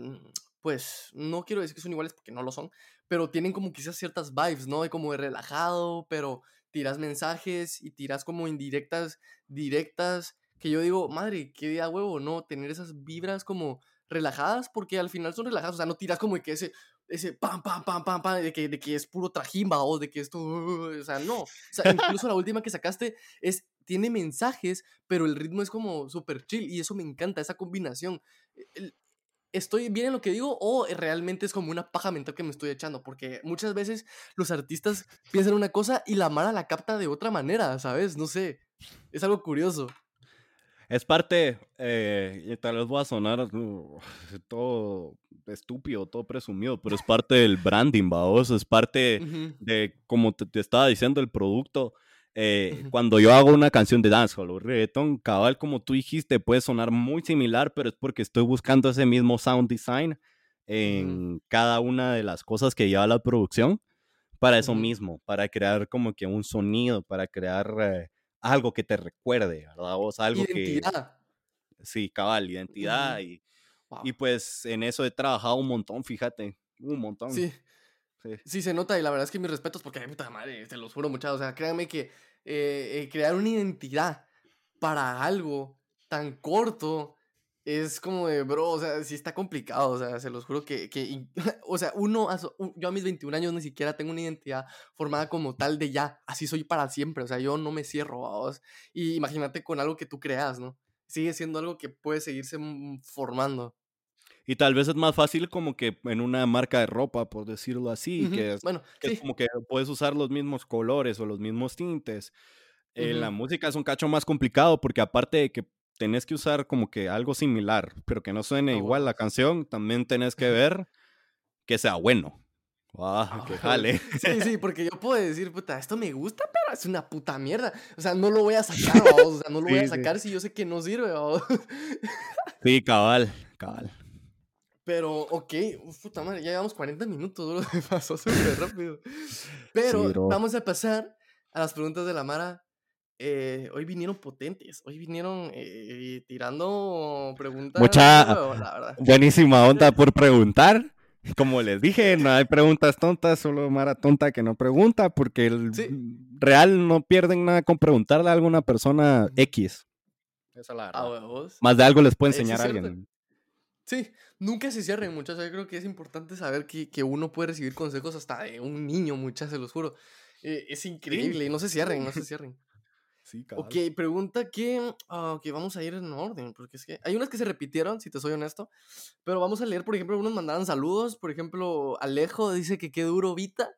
pues, no quiero decir que son iguales porque no lo son, pero tienen como quizás ciertas vibes, ¿no? De como de relajado, pero tiras mensajes y tiras como indirectas, directas, que yo digo, madre, qué de a huevo, ¿no? Tener esas vibras como relajadas, porque al final son relajadas, o sea, no tiras como que ese, ese pam, pam, pam, pam, pam, de que, de que es puro trajimba o de que esto, o sea, no. O sea, incluso la última que sacaste es, tiene mensajes, pero el ritmo es como súper chill y eso me encanta, esa combinación. El- ¿Estoy bien en lo que digo o realmente es como una paja mental que me estoy echando? Porque muchas veces los artistas piensan una cosa y la Mara la capta de otra manera, ¿sabes? No sé. Es algo curioso. Es parte, eh, y tal vez voy a sonar uh, todo estúpido, todo presumido, pero es parte del branding, vaos, es parte de, como te, te estaba diciendo, el producto. Eh. Cuando yo hago una canción de dancehall o reggaeton, cabal, como tú dijiste, puede sonar muy similar, pero es porque estoy buscando ese mismo sound design en cada una de las cosas que lleva la producción para eso mismo, para crear como que un sonido, para crear eh, algo que te recuerde, ¿verdad? Vos algo que, Identidad. sí, cabal, identidad Ujú. y, Wow. y pues en eso he trabajado un montón, fíjate, un montón. Sí, sí. sí se nota y la verdad es que mis respetos porque, puta madre, te los juro muchachos. O sea, créanme que eh, eh, crear una identidad para algo tan corto es como de, bro, o sea, sí está complicado. O sea, se los juro que, que o sea, uno, yo a mis 21 años ni siquiera tengo una identidad formada como tal de ya, así soy para siempre. O sea, yo no me cierro, vos. Y imagínate con algo que tú creas, ¿no? Sigue siendo algo que puede seguirse mm, formando. Y tal vez es más fácil como que en una marca de ropa, por decirlo así, que es, Bueno, que es como que puedes usar los mismos colores o los mismos tintes. En la ujú, música es un cacho más complicado porque aparte de que tenés que usar como que algo similar, pero que no suene a igual la canción, también tenés que ver que sea bueno. Ah, Ah, que jale. Sí, sí, porque yo puedo decir, puta, esto me gusta, pero es una puta mierda. O sea, no lo voy a sacar, vamos, o sea, no lo voy a Sí, sí. sacar si yo sé que no sirve, vamos. Sí, cabal, cabal. Pero, ok, uf, puta madre, ya llevamos 40 minutos, bro. Pasó súper rápido. Pero bro. vamos a pasar a las preguntas de la Mara. Eh, hoy vinieron potentes, hoy vinieron eh, tirando preguntas. Mucha- la verdad. Buenísima onda por preguntar. Como les dije, no hay preguntas tontas, solo Mara tonta que no pregunta, porque el Sí. real no pierden nada con preguntarle a alguna persona X. Esa es la verdad. Más de algo les puede Eh, sí, enseñar a alguien. Sí, nunca se cierren, muchachos. Yo creo que es importante saber que, que uno puede recibir consejos hasta de un niño, muchachos, se los juro. Eh, es increíble, y no se cierren, no se cierren. Sí, Ok, pregunta que. ah, ok, vamos a ir en orden, porque es que hay unas que se repitieron, si te soy honesto. Pero vamos a leer, por ejemplo, unos mandaban saludos. Por ejemplo, Alejo dice que qué duro Vita.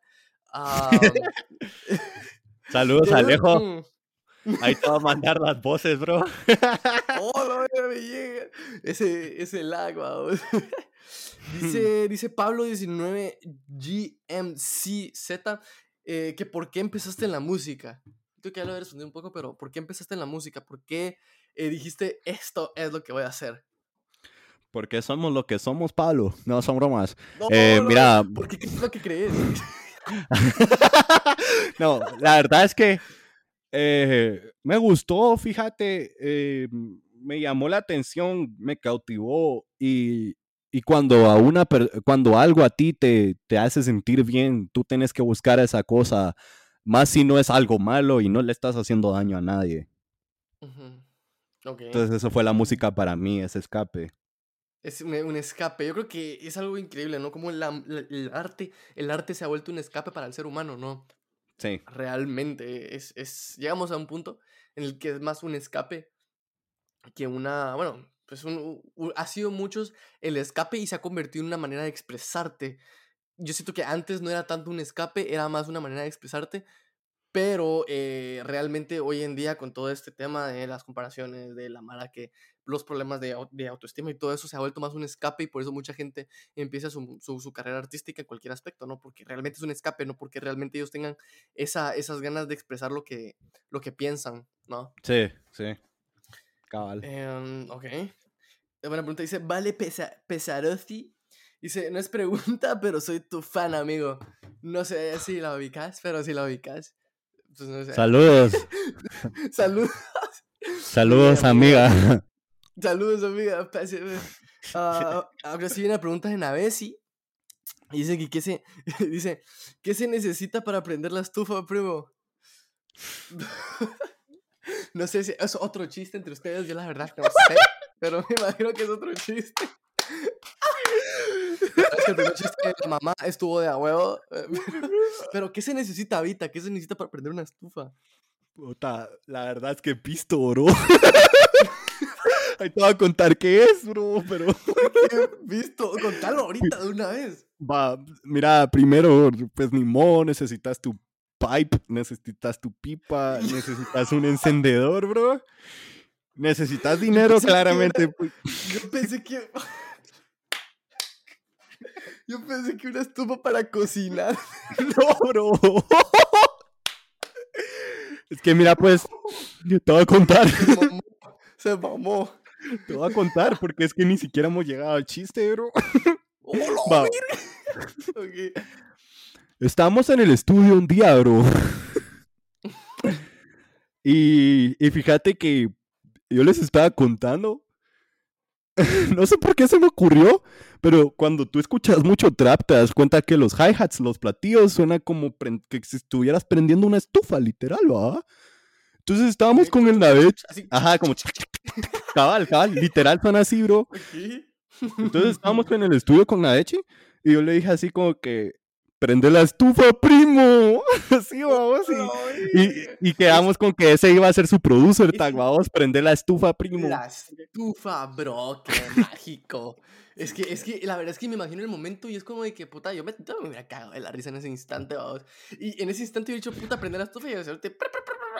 Ah, Saludos, Alejo. Mm. Ahí te voy a mandar las voces, bro. Oh, verga, me llega. Ese, ese lag, vamos. dice, dice Pablo 19 GMCZ eh, que por qué empezaste en la música. Creo que ya lo he respondido un poco, pero ¿por qué empezaste en la música? ¿Por qué eh, dijiste esto es lo que voy a hacer? Porque somos lo que somos, Pablo. No, son bromas. No, Eh, no, mira, ¿Por qué es lo que crees? no, la verdad es que eh, me gustó, fíjate, eh, me llamó la atención, me cautivó y, y cuando a una cuando algo a ti te, te hace sentir bien, tú tienes que buscar esa cosa, más si no es algo malo y no le estás haciendo daño a nadie. Ujú. Ok. Entonces eso fue la música para mí, ese escape. Es un, un escape. Yo creo que es algo increíble, ¿no? Como la- la- el arte, el arte se ha vuelto un escape para el ser humano, ¿no? Sí, realmente es, es, llegamos a un punto en el que es más un escape que una, bueno, pues un, ha sido muchos el escape y se ha convertido en una manera de expresarte. Yo siento que antes no era tanto un escape, era más una manera de expresarte, pero eh, realmente hoy en día con todo este tema de las comparaciones, de la mala que los problemas de, de autoestima y todo eso se ha vuelto más un escape y por eso mucha gente empieza su, su, su carrera artística en cualquier aspecto, ¿no? Porque realmente es un escape, no porque realmente ellos tengan esa, esas ganas de expresar lo que, lo que piensan, ¿no? sí, sí. Cabal. Em, ok. Buena pregunta. Dice, vale Pesa Pesarotti. Dice, no es pregunta, pero soy tu fan, amigo. No sé si la ubicas, pero si la ubicas. Pues no sé. Saludos, Saludos. saludos, amiga. Saludos, amiga. Ah, ahora sí viene la pregunta de Navesi. Dice que ¿qué se, dice, ¿qué se necesita para prender la estufa, primo? No sé si es otro chiste entre ustedes, yo la verdad no sé, pero me imagino que es otro chiste. Es que el primer chiste de la mamá estuvo de a huevo. Pero ¿qué se necesita ahorita? ¿Qué se necesita para prender una estufa? Puta, la verdad es que pisto, bro. Ahí te voy a contar qué es, bro, pero... ¿Qué? ¿Visto? Contalo ahorita de una vez. Va, mira, primero, pues ni modo, necesitas tu pipe, necesitas tu pipa, necesitas un encendedor, bro. Necesitas dinero, claramente. pues. Yo pensé que. Yo pensé que una estufa para cocinar. No, bro. Es que mira, pues, te voy a contar, Se mamó. Se mamó. te voy a contar, porque es que ni siquiera hemos llegado al chiste, bro. ¡Oh, la Va, verga! Ok. Estábamos en el estudio un día, bro. Y, y fíjate que yo les estaba contando. No sé por qué se me ocurrió, pero cuando tú escuchas mucho trap te das cuenta que los hi-hats, los platillos, suena como que si estuvieras prendiendo una estufa, literal, ¿va? Entonces estábamos con el Navech. Ajá, como... Cabal, cabal, literal suena así, bro. Entonces estábamos en el estudio con Nadechi y yo le dije así como que prende la estufa, primo. Así vamos y, y, y quedamos con que ese iba a ser su producer tag, vamos, prende la estufa, primo. La estufa, bro, qué mágico. Es que, es que la verdad es que me imagino el momento y es como de que, puta, yo me, yo me hubiera cagado de la risa en ese instante, vamos. Y en ese instante yo he dicho, puta, prende la estufa y hacerte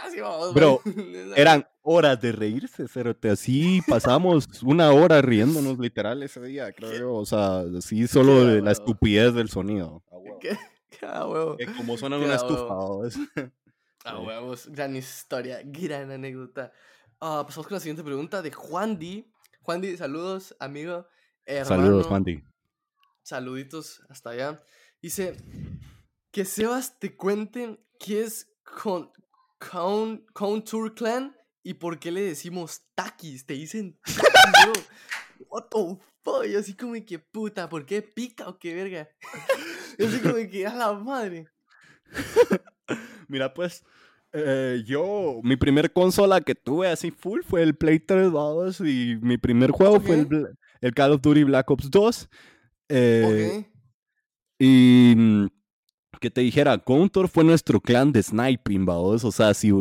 así, vamos. Bro. Eran horas de reírse, cerote, así pasamos una hora riéndonos literal ese día, creo yo, o sea, así solo de la huevo. estupidez del sonido. A huevo. ¿Qué? Ah, huevo. Que como suena una estufa, vamos. Ah, huevos, gran historia, gran anécdota. Ah, pasamos con la siguiente pregunta de Juan Di. Juan Di, saludos, amigo. Hermano. Saludos, Mandy. Saluditos hasta allá. Dice que Sebas te cuente qué es con, con, Contour Clan y por qué le decimos taquis. Te dicen taquis, bro. What the fuck? Y así como que puta, ¿por qué pica o qué verga? Y así como que a la madre. Mira, pues, eh, yo, mi primer consola que tuve así full fue el Play 3 2 y mi primer juego fue el, el, Call of Duty Black Ops 2. Eh, y mm, que te dijera, Contour fue nuestro clan de sniping, vamos. O sea, si,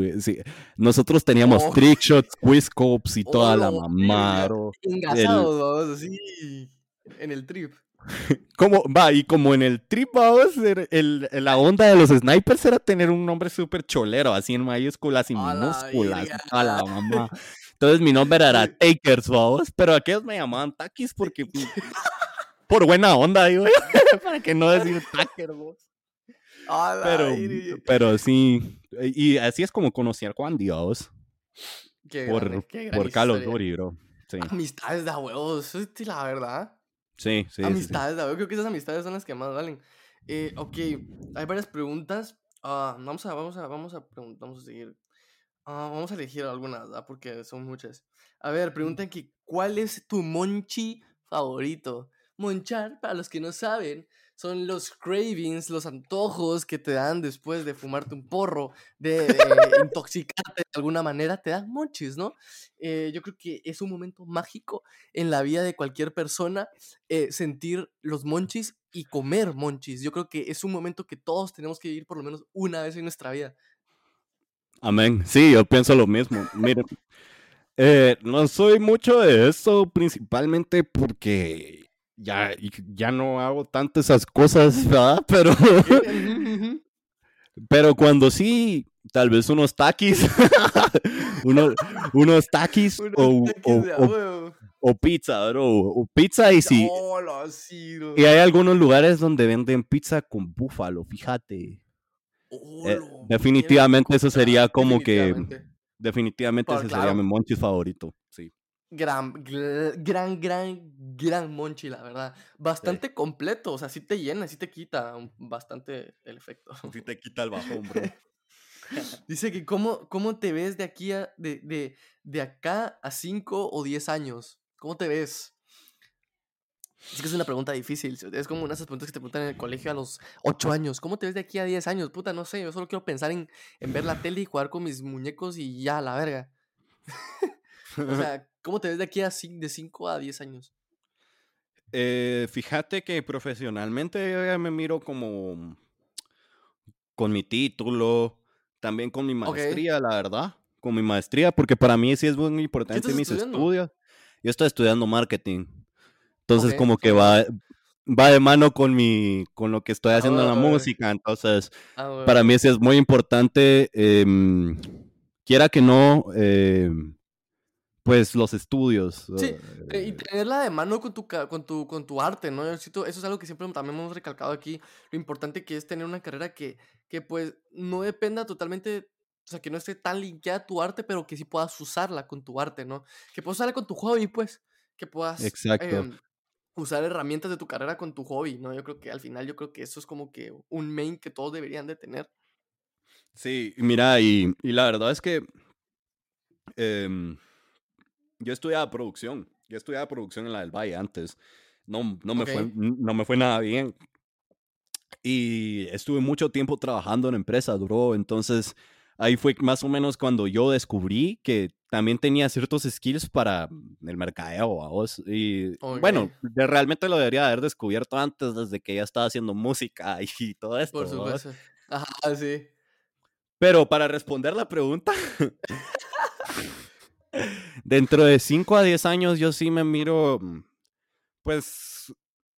nosotros teníamos oh. trickshots, quizcopes y toda la oh, mamá. Engasados, así, en el trip. como, va, y como en el trip, vamos, el, la onda de los snipers era tener un nombre súper cholero, así en mayúsculas y minúsculas. A la mamá. Entonces mi nombre era Takers, vamos, pero aquellos me llamaban Takis porque pues, por buena onda, digo, para que no decir Takers, vos. Pero, pero sí, y así es como conocí al Juan Dios. por, por Carlos Duri, bro. Sí. Amistades de huevos, la verdad. Sí, sí. Amistades, sí, creo que esas amistades son las que más valen. Eh, ok, hay varias preguntas. Uh, vamos a, vamos a, vamos a, vamos a seguir. Uh, vamos a elegir algunas, ¿verdad? Porque son muchas. A ver, preguntan que, ¿cuál es tu monchi favorito? Monchar, para los que no saben, son los cravings, los antojos que te dan después de fumarte un porro, de, intoxicarte de alguna manera, te dan monchis, ¿no? Eh, yo creo que es un momento mágico en la vida de cualquier persona eh, sentir los monchis y comer monchis. Yo creo que es un momento que todos tenemos que vivir por lo menos una vez en nuestra vida. Amén. Sí, yo pienso lo mismo. Miren, eh, no soy mucho de eso, principalmente porque ya, ya no hago tantas esas cosas, ¿verdad? Pero, pero cuando sí, tal vez unos taquis, unos, unos taquis, o, o, pizza, bro, o pizza y sí. y hay algunos lugares donde venden pizza con búfalo, fíjate. Eh, definitivamente eso sería como que definitivamente ese sería mi monchis favorito, sí gran, gran, gran, gran monchi, la verdad. Bastante completo, o sea, sí te llena, sí te quita bastante el efecto. Sí te quita el bajón, bro. Dice que cómo, cómo te ves de aquí a, de, de, de acá a 5 o 10 años. ¿Cómo te ves? Es que es una pregunta difícil. Es como una de esas preguntas que te preguntan en el colegio a los 8 años. ¿Cómo te ves de aquí a 10 años? Puta, no sé. Yo solo quiero pensar en, en ver la tele y jugar con mis muñecos y ya, la verga. o sea, ¿Cómo te ves de aquí a de 5 a 10 años? Eh, fíjate que profesionalmente me miro como con mi título, también con mi maestría, la verdad, con mi maestría, porque para mí sí es muy importante mis estudios. Yo estoy estudiando marketing, entonces como que va, va de mano con mi, con lo que estoy haciendo en la música, entonces ah, para mí sí es muy importante, em, quiera que no. Eh, pues los estudios. Sí, eh, y tenerla de mano con tu, con tu, con tu arte, ¿no? eso es algo que siempre también hemos recalcado aquí, lo importante que es tener una carrera que, que pues no dependa totalmente, o sea, que no esté tan linkeada a tu arte, pero que sí puedas usarla con tu arte, ¿no? Que puedas usarla con tu hobby, pues, que puedas em, usar herramientas de tu carrera con tu hobby, ¿no? Yo creo que al final yo creo que eso es como que un main que todos deberían de tener. Sí, mira, y, y la verdad es que... Eh, yo estudiaba producción. Yo estudiaba producción en la del Valle antes. No, no, me, fue, no me fue nada bien. Y estuve mucho tiempo trabajando en empresas, duró. Entonces, ahí fue más o menos cuando yo descubrí que también tenía ciertos skills para el mercadeo. vos Y bueno, realmente lo debería haber descubierto antes, desde que ya estaba haciendo música y todo esto. Por supuesto. Ajá, sí. Pero para responder la pregunta, Dentro de 5 a 10 años yo sí me miro, mm, pues,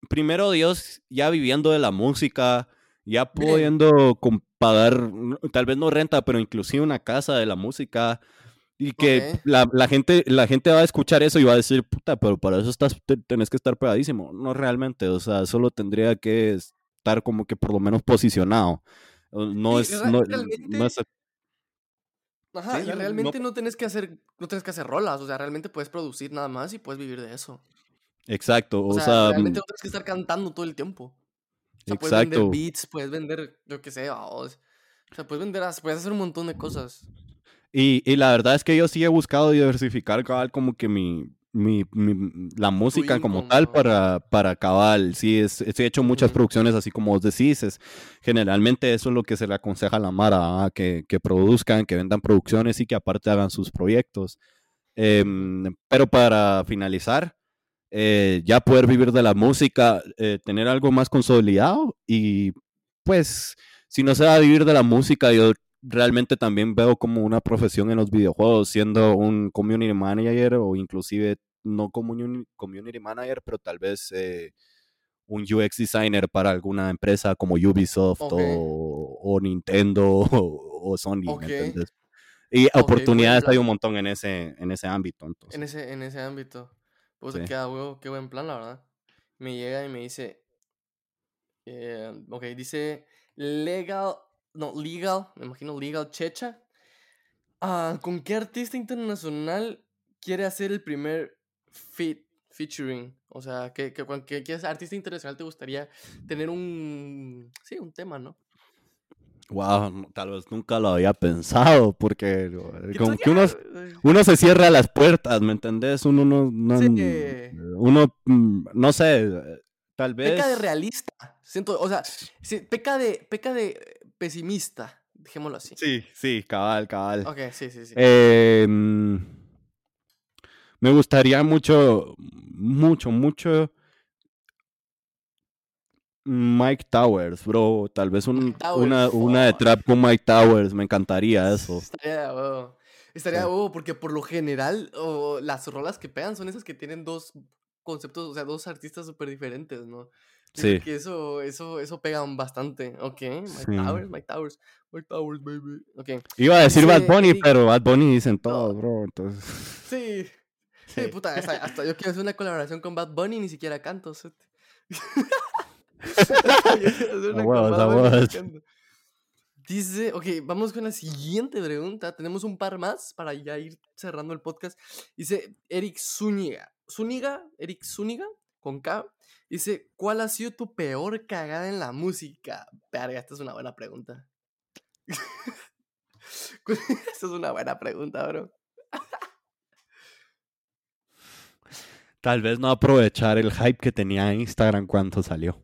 primero Dios, ya viviendo de la música, ya pudiendo pagar, tal vez no renta, pero inclusive una casa de la música. Y que la, gente, la gente va a escuchar eso y va a decir, puta, pero para eso estás, tenés que estar pegadísimo. No realmente, o sea, solo tendría que estar como que por lo menos posicionado. No, es, no, no, es, Ajá, y realmente no... no, tienes que hacer, no tienes que hacer rolas, o sea, realmente puedes producir nada más y puedes vivir de eso. Exacto, O o sea, sea, realmente mm, no tienes que estar cantando todo el tiempo. O sea, puedes vender exacto. beats, puedes vender, yo qué sé, vamos. O sea, puedes vender, puedes hacer un montón de cosas. Y, y la verdad es que yo sí he buscado diversificar cabal como que mi, mi, mi- la música como tal ¿no? para, para cabal. Sí, es, sí he hecho muchas producciones así como vos decís. es- generalmente eso es lo que se le aconseja a la Mara, ah, que, que produzcan, que vendan producciones y que aparte hagan sus proyectos. Em, pero para finalizar, eh, ya poder vivir de la música, eh, tener algo más consolidado y pues si no se va a vivir de la música, yo realmente también veo como una profesión en los videojuegos, siendo un community manager o inclusive no community, community manager, pero tal vez eh, un UX designer para alguna empresa como Ubisoft Ok, o, o Nintendo o, o Sony, ¿me ok, entiendes? Y ok, buen oportunidades hay un montón en ese, en ese ámbito, En entonces, ese, en ese ámbito. Pues sí. queda huevo, qué buen plan, la verdad. Me llega y me dice, eh, ok, dice legal, no, legal, me imagino legal checha. Ah, ¿con qué artista internacional quiere hacer el primer fit, featuring? O sea, ¿qué, qué, qué artista internacional te gustaría tener un, sí, un tema, ¿no? Wow, tal vez nunca lo había pensado, porque eh, como que uno, eh, uno se cierra las puertas, ¿me entendés? Uno no, no, sí, uno, mm, no sé, eh, tal peca de vez, realista, siento, o sea, peca de, peca de pesimista, dejémoslo así. sí, sí, cabal, cabal. Ok, sí, sí, sí. Eh, mm, me gustaría mucho, mucho, mucho Mike Towers, bro. Tal vez Mike un, Towers, una, una de trap con Mike Towers, me encantaría eso. Estaría de huevo. Estaría huevo porque por lo general las rolas que pegan son esas que tienen dos conceptos, o sea, dos artistas súper diferentes, ¿no? Sí, que eso, eso, eso pegan bastante. Ok, Mike sí. Towers, Mike Towers, Mike Towers, baby. Ok. Iba a decir Bad Bunny, pero Bad Bunny dicen todo, no, bro. Entonces, sí, sí, sí. puta, hasta, hasta yo quiero hacer una colaboración con Bad Bunny y ni siquiera canto. Dice, ok, vamos con la siguiente pregunta. Tenemos un par más para ya ir cerrando el podcast. Dice Eric Zúñiga. Zúñiga, Eric Zúñiga, con K. Dice, ¿cuál ha sido tu peor cagada en la música? Verga, esta es una buena pregunta. esta es una buena pregunta, bro. Tal vez no aprovechar el hype que tenía Instagram cuando salió.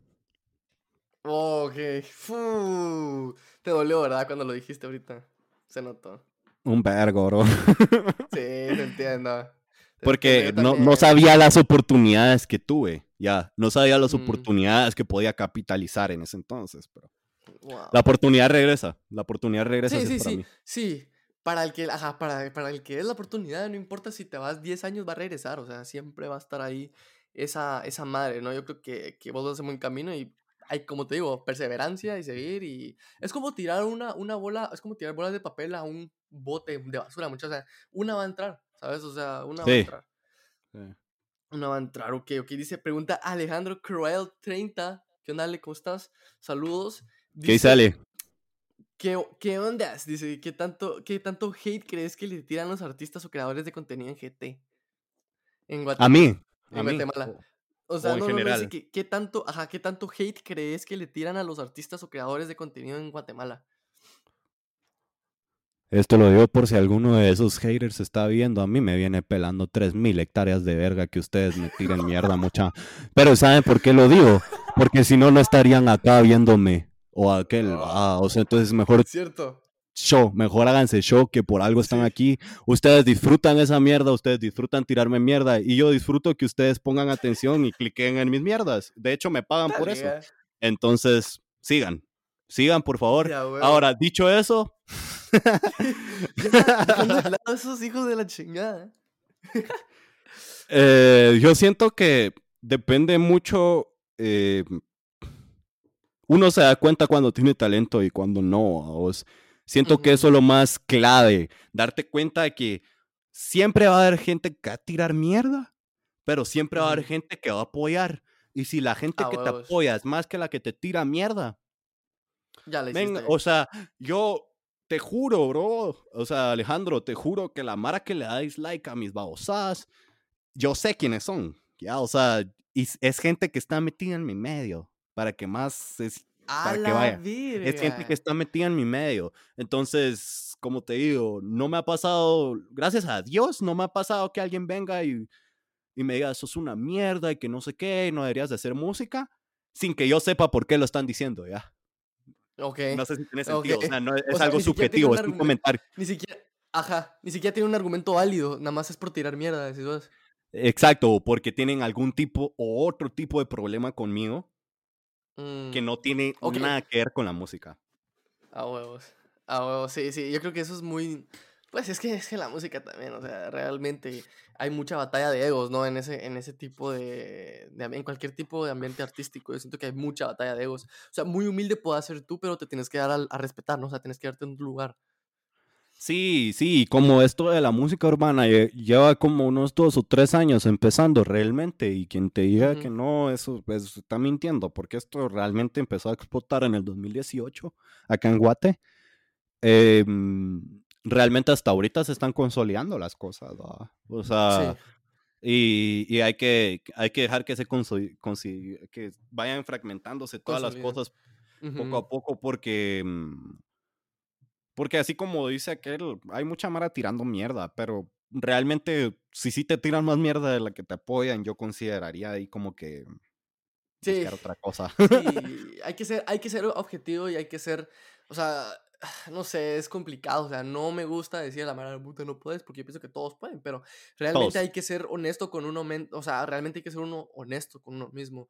Ok. fu, Te dolió, ¿verdad? Cuando lo dijiste ahorita. Se notó. Un vergo, bro. Sí, te entiendo. Te Porque entiendo, no, no sabía las oportunidades que tuve, ya. No sabía las Mm, oportunidades que podía capitalizar en ese entonces, pero... wow. La oportunidad regresa. La oportunidad regresa Sí, sí, para sí, mí. sí. Para el que, ajá, para, para el que es la oportunidad, no importa si te vas 10 años, va a regresar. O sea, siempre va a estar ahí esa, esa madre, ¿no? Yo creo que, que vos vas en buen camino y hay, como te digo, perseverancia y seguir. Y es como tirar una, una bola, es como tirar bolas de papel a un bote de basura, muchachos. O sea, una va a entrar, ¿sabes? O sea, una va a Sí. entrar. sí. Una va a entrar, ok, ok. Dice, pregunta Alejandro Cruel 30. ¿Qué onda, Ale? ¿Cómo estás? Saludos. ¿Qué dice Dice, Ale? ¿Qué, ¿Qué ondas? Dice, ¿qué tanto, ¿qué tanto hate crees que le tiran los artistas o creadores de contenido en GT? En, Guate- A mí. A en mí. Guatemala. O, O sea, o en no, no, no, general. que, ¿qué tanto, ajá, qué tanto hate crees que le tiran a los artistas o creadores de contenido en Guatemala? Esto lo digo por si alguno de esos haters está viendo. A mí me viene pelando 3000 hectáreas de verga que ustedes me tiren mierda mucha. Pero ¿saben por qué lo digo? Porque si no, no estarían acá viéndome. O aquel. Ah, o sea, entonces mejor Cierto. Show. Mejor háganse show que por algo están aquí. Ustedes disfrutan esa mierda. Ustedes disfrutan tirarme mierda. Y yo disfruto que ustedes pongan atención y cliquen en mis mierdas. De hecho, me pagan por eso. Entonces, sigan. Sigan, por favor. ya. Ahora, dicho eso. Ya, esos hijos de la chingada. Eh, yo siento que depende mucho. eh, uno se da cuenta cuando tiene talento y cuando no. Siento que eso es lo más clave. Darte cuenta de que siempre va a haber gente que va a tirar mierda, pero siempre va a haber gente que va a apoyar. Y si la gente que te apoya es más que la que te tira mierda, Ya le hiciste. o sea, yo te juro, bro. O sea, Alejandro, te juro que la mara que le da dislike a mis babosadas, yo sé quiénes son. Ya, o sea, y es gente que está metida en mi medio, para que más para que vaya. Es gente que está metida en mi medio. Entonces, como te digo, no me ha pasado, gracias a Dios, no me ha pasado que alguien venga y, y me diga, eso es una mierda y que no sé qué, no deberías de hacer música, sin que yo sepa por qué lo están diciendo, ya. Ok. No sé si tiene sentido, o sea, no, es algo subjetivo, es un comentario. Ni siquiera, ajá, ni siquiera tiene un argumento válido, nada más es por tirar mierda, decís vos. Exacto, porque tienen algún tipo o otro tipo de problema conmigo que mm, no tiene nada que ver con la música. A huevos. A huevos, sí, sí. Yo creo que eso es muy. Pues es que es que la música también, o sea, realmente hay mucha batalla de egos, ¿no? En ese, en ese tipo de, de, En cualquier tipo de ambiente artístico, yo siento que hay mucha batalla de egos. O sea, muy humilde puedes ser tú, pero te tienes que dar a, a respetar, ¿no? O sea, tienes que darte en tu lugar. Sí, sí, como esto de la música urbana lleva como unos dos o tres años empezando realmente y quien te diga que no, eso pues, está mintiendo porque esto realmente empezó a explotar en el 2018 acá en Guate. Em, realmente hasta ahorita se están consolidando las cosas, O sea, y, hay, que, hay que dejar que se que vayan fragmentándose todas las cosas poco a poco porque... Porque así como dice aquel, hay mucha mara tirando mierda, pero realmente si sí te tiran más mierda de la que te apoyan, yo consideraría ahí como que sí. buscar otra cosa. Sí, hay que ser, hay que ser objetivo y hay que ser, o sea, no sé, es complicado, o sea, no me gusta decir a la mara puta no puedes porque yo pienso que todos pueden, pero realmente hay que ser honesto con uno, o sea, realmente hay que ser uno honesto con uno mismo.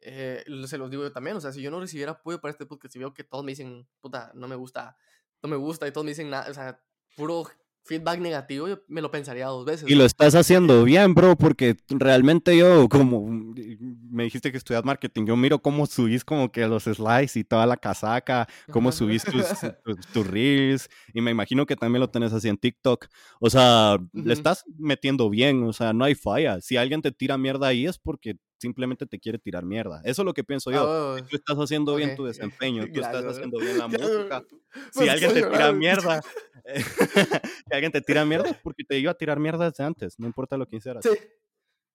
Eh, se los digo yo también, o sea, si yo no recibiera apoyo para este podcast, si veo que todos me dicen, puta, no me gusta no me gusta y todos me dicen nada, o sea, puro feedback negativo, yo me lo pensaría dos veces. Y lo estás haciendo bien, bro, porque realmente yo, como me dijiste que estudias marketing, yo miro cómo subís como que los slides y toda la casaca, cómo subís tus, reels, y me imagino que también lo tenés así en TikTok. O sea, le estás metiendo bien, o sea, no hay falla. Si alguien te tira mierda ahí es porque simplemente te quiere tirar mierda. Eso es lo que pienso yo. Oh, tú estás haciendo bien tu desempeño, tú estás haciendo bien la música. Si alguien te tira mierda, si alguien te tira mierda, porque te iba a tirar mierda desde antes, no importa lo que hicieras. Sí,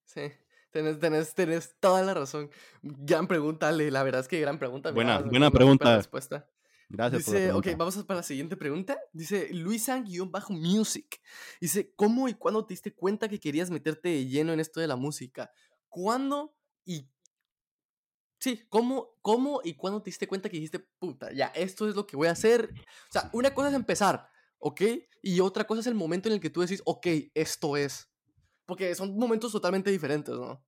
sí. Tenés, tenés, tenés toda la razón. Gran pregunta, Ale. La verdad es que gran pregunta. Buena, buena pregunta. Respuesta. Gracias Dice, por ok, vamos para la siguiente pregunta. Dice Luisan-Music. Dice, ¿cómo y cuándo te diste cuenta que querías meterte de lleno en esto de la música? ¿Cuándo y... Sí, ¿cómo, ¿cómo y cuándo te diste cuenta que dijiste, puta, ya, esto es lo que voy a hacer? O sea, una cosa es empezar, ¿ok? Y otra cosa es el momento en el que tú decís, ok, esto es. Porque son momentos totalmente diferentes, ¿no?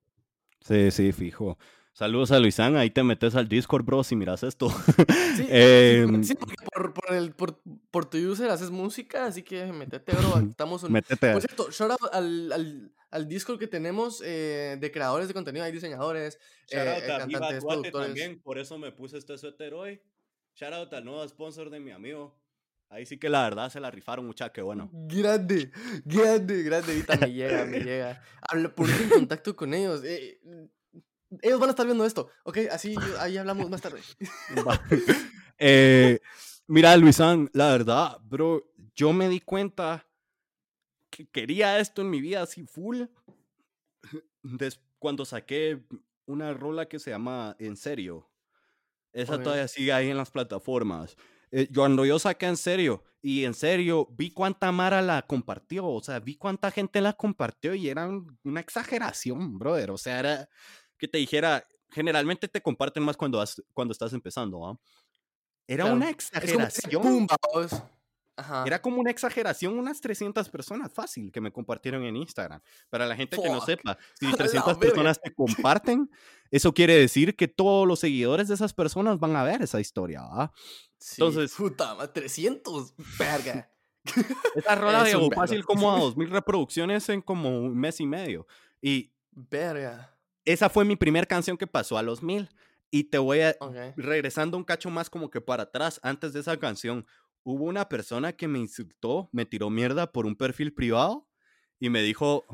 Sí, sí, fijo. Saludos a Luisán, ahí te metes al Discord, bro, si miras esto. Sí, em, sí porque por, por, el, por, por, tu user haces música, así que métete, bro. Estamos un... Métete. Por cierto, shout out al, al, al Discord que tenemos eh, de creadores de contenido, hay diseñadores, eh, cantantes, productores. También, por eso me puse este suéter hoy. Shout out al nuevo sponsor de mi amigo. Ahí sí que la verdad se la rifaron, mucha, que bueno. Grande, grande, grande. Ahorita me llega, me llega. Hablo, ponte en contacto con ellos. Eh, ellos van a estar viendo esto, ¿ok? Así ahí hablamos más tarde. eh, mira, Luisán, la verdad, bro, yo me di cuenta que quería esto en mi vida así full. cuando saqué una rola que se llama En serio. Esa todavía sigue ahí en las plataformas. Eh, cuando yo saqué en serio, y en serio, vi cuánta Mara la compartió, o sea, vi cuánta gente la compartió y era una exageración, brother. O sea, era, que te dijera, generalmente te comparten más cuando, cuando estás empezando, ¿ah? Era una exageración. Era como una exageración, unas 300 personas, fácil, que me compartieron en Instagram. Para la gente que no sepa, si 300 personas te comparten, eso quiere decir que todos los seguidores de esas personas van a ver esa historia, ¿ah? Entonces. Puta, 300, verga. Esa rola llegó fácil como a 2000 reproducciones en como un mes y medio. Y. Verga esa fue mi primera canción que pasó a los mil. Y te voy a, regresando un cacho más como que para atrás, antes de esa canción, hubo una persona que me insultó, me tiró mierda por un perfil privado y me dijo,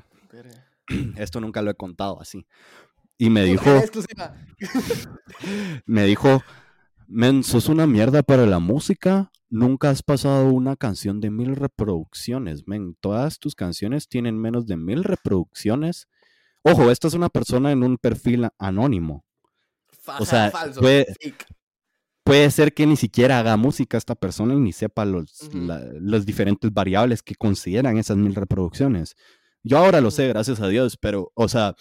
esto nunca lo he contado así. Y me dijo, me dijo, men, sos una mierda para la música, nunca has pasado una canción de mil reproducciones, men, todas tus canciones tienen menos de mil reproducciones Ojo, esto es una persona en un perfil anónimo. Fa- O sea, falso. puede-. Puede ser que ni siquiera haga música esta persona y ni sepa los, Ujú. la- los diferentes variables que consideran esas mil reproducciones. Yo ahora lo sé, gracias a Dios, pero, o sea,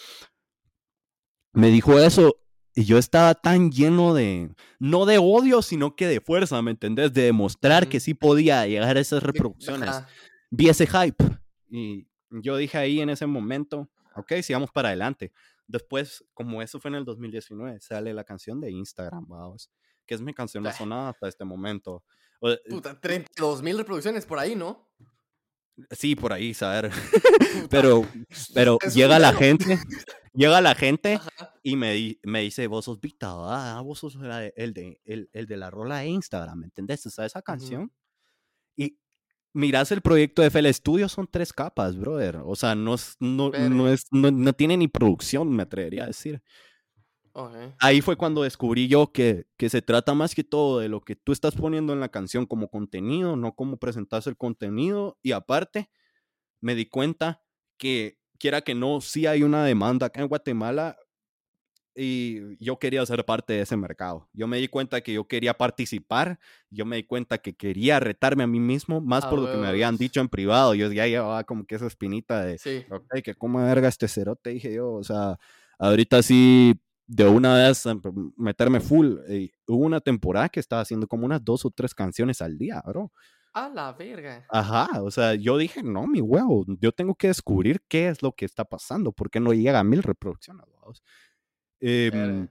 me dijo eso y yo estaba tan lleno de, no de odio, sino que de fuerza, ¿me entendés? De demostrar que Ujú. sí podía llegar a esas reproducciones. ajá. Vi ese hype y yo dije ahí en ese momento, ok, sigamos para adelante. Después, como eso fue en el 2019, sale la canción de Instagram, vamos, que es mi canción más sonada hasta este momento. O- Puta, 32 mil reproducciones por ahí, ¿no? Sí, por ahí, saber. Pero, pero es llega la gente, llega la gente Ajá. y me, di- me dice, vos sos Víctor, ah, vos sos el, de, el, el de la rola de Instagram, ¿me entendés? ¿Sabes esa canción? Y miras el proyecto de FL Studio, son tres capas, brother. O sea, no, es- no, no, es, no, no tiene ni producción, me atrevería a decir. Ahí fue cuando descubrí yo que, que se trata más que todo de lo que tú estás poniendo en la canción como contenido, no cómo presentas el contenido. Y aparte, me di cuenta que, quiera que no, sí hay una demanda acá en Guatemala y yo quería ser parte de ese mercado. Yo me di cuenta que yo quería participar, yo me di cuenta que quería retarme a mí mismo, más por lo que me habían dicho en privado. Yo ya llevaba como que esa espinita de, Sí. ok, que cómo verga este cerote, dije yo, o sea, ahorita sí, de una vez em, meterme full. Y hubo una temporada que estaba haciendo como unas dos o tres canciones al día, bro. A la verga. Ajá, o sea, yo dije, no, mi huevo, yo tengo que descubrir qué es lo que está pasando, por qué no llega a mil reproducciones. vamos. Em,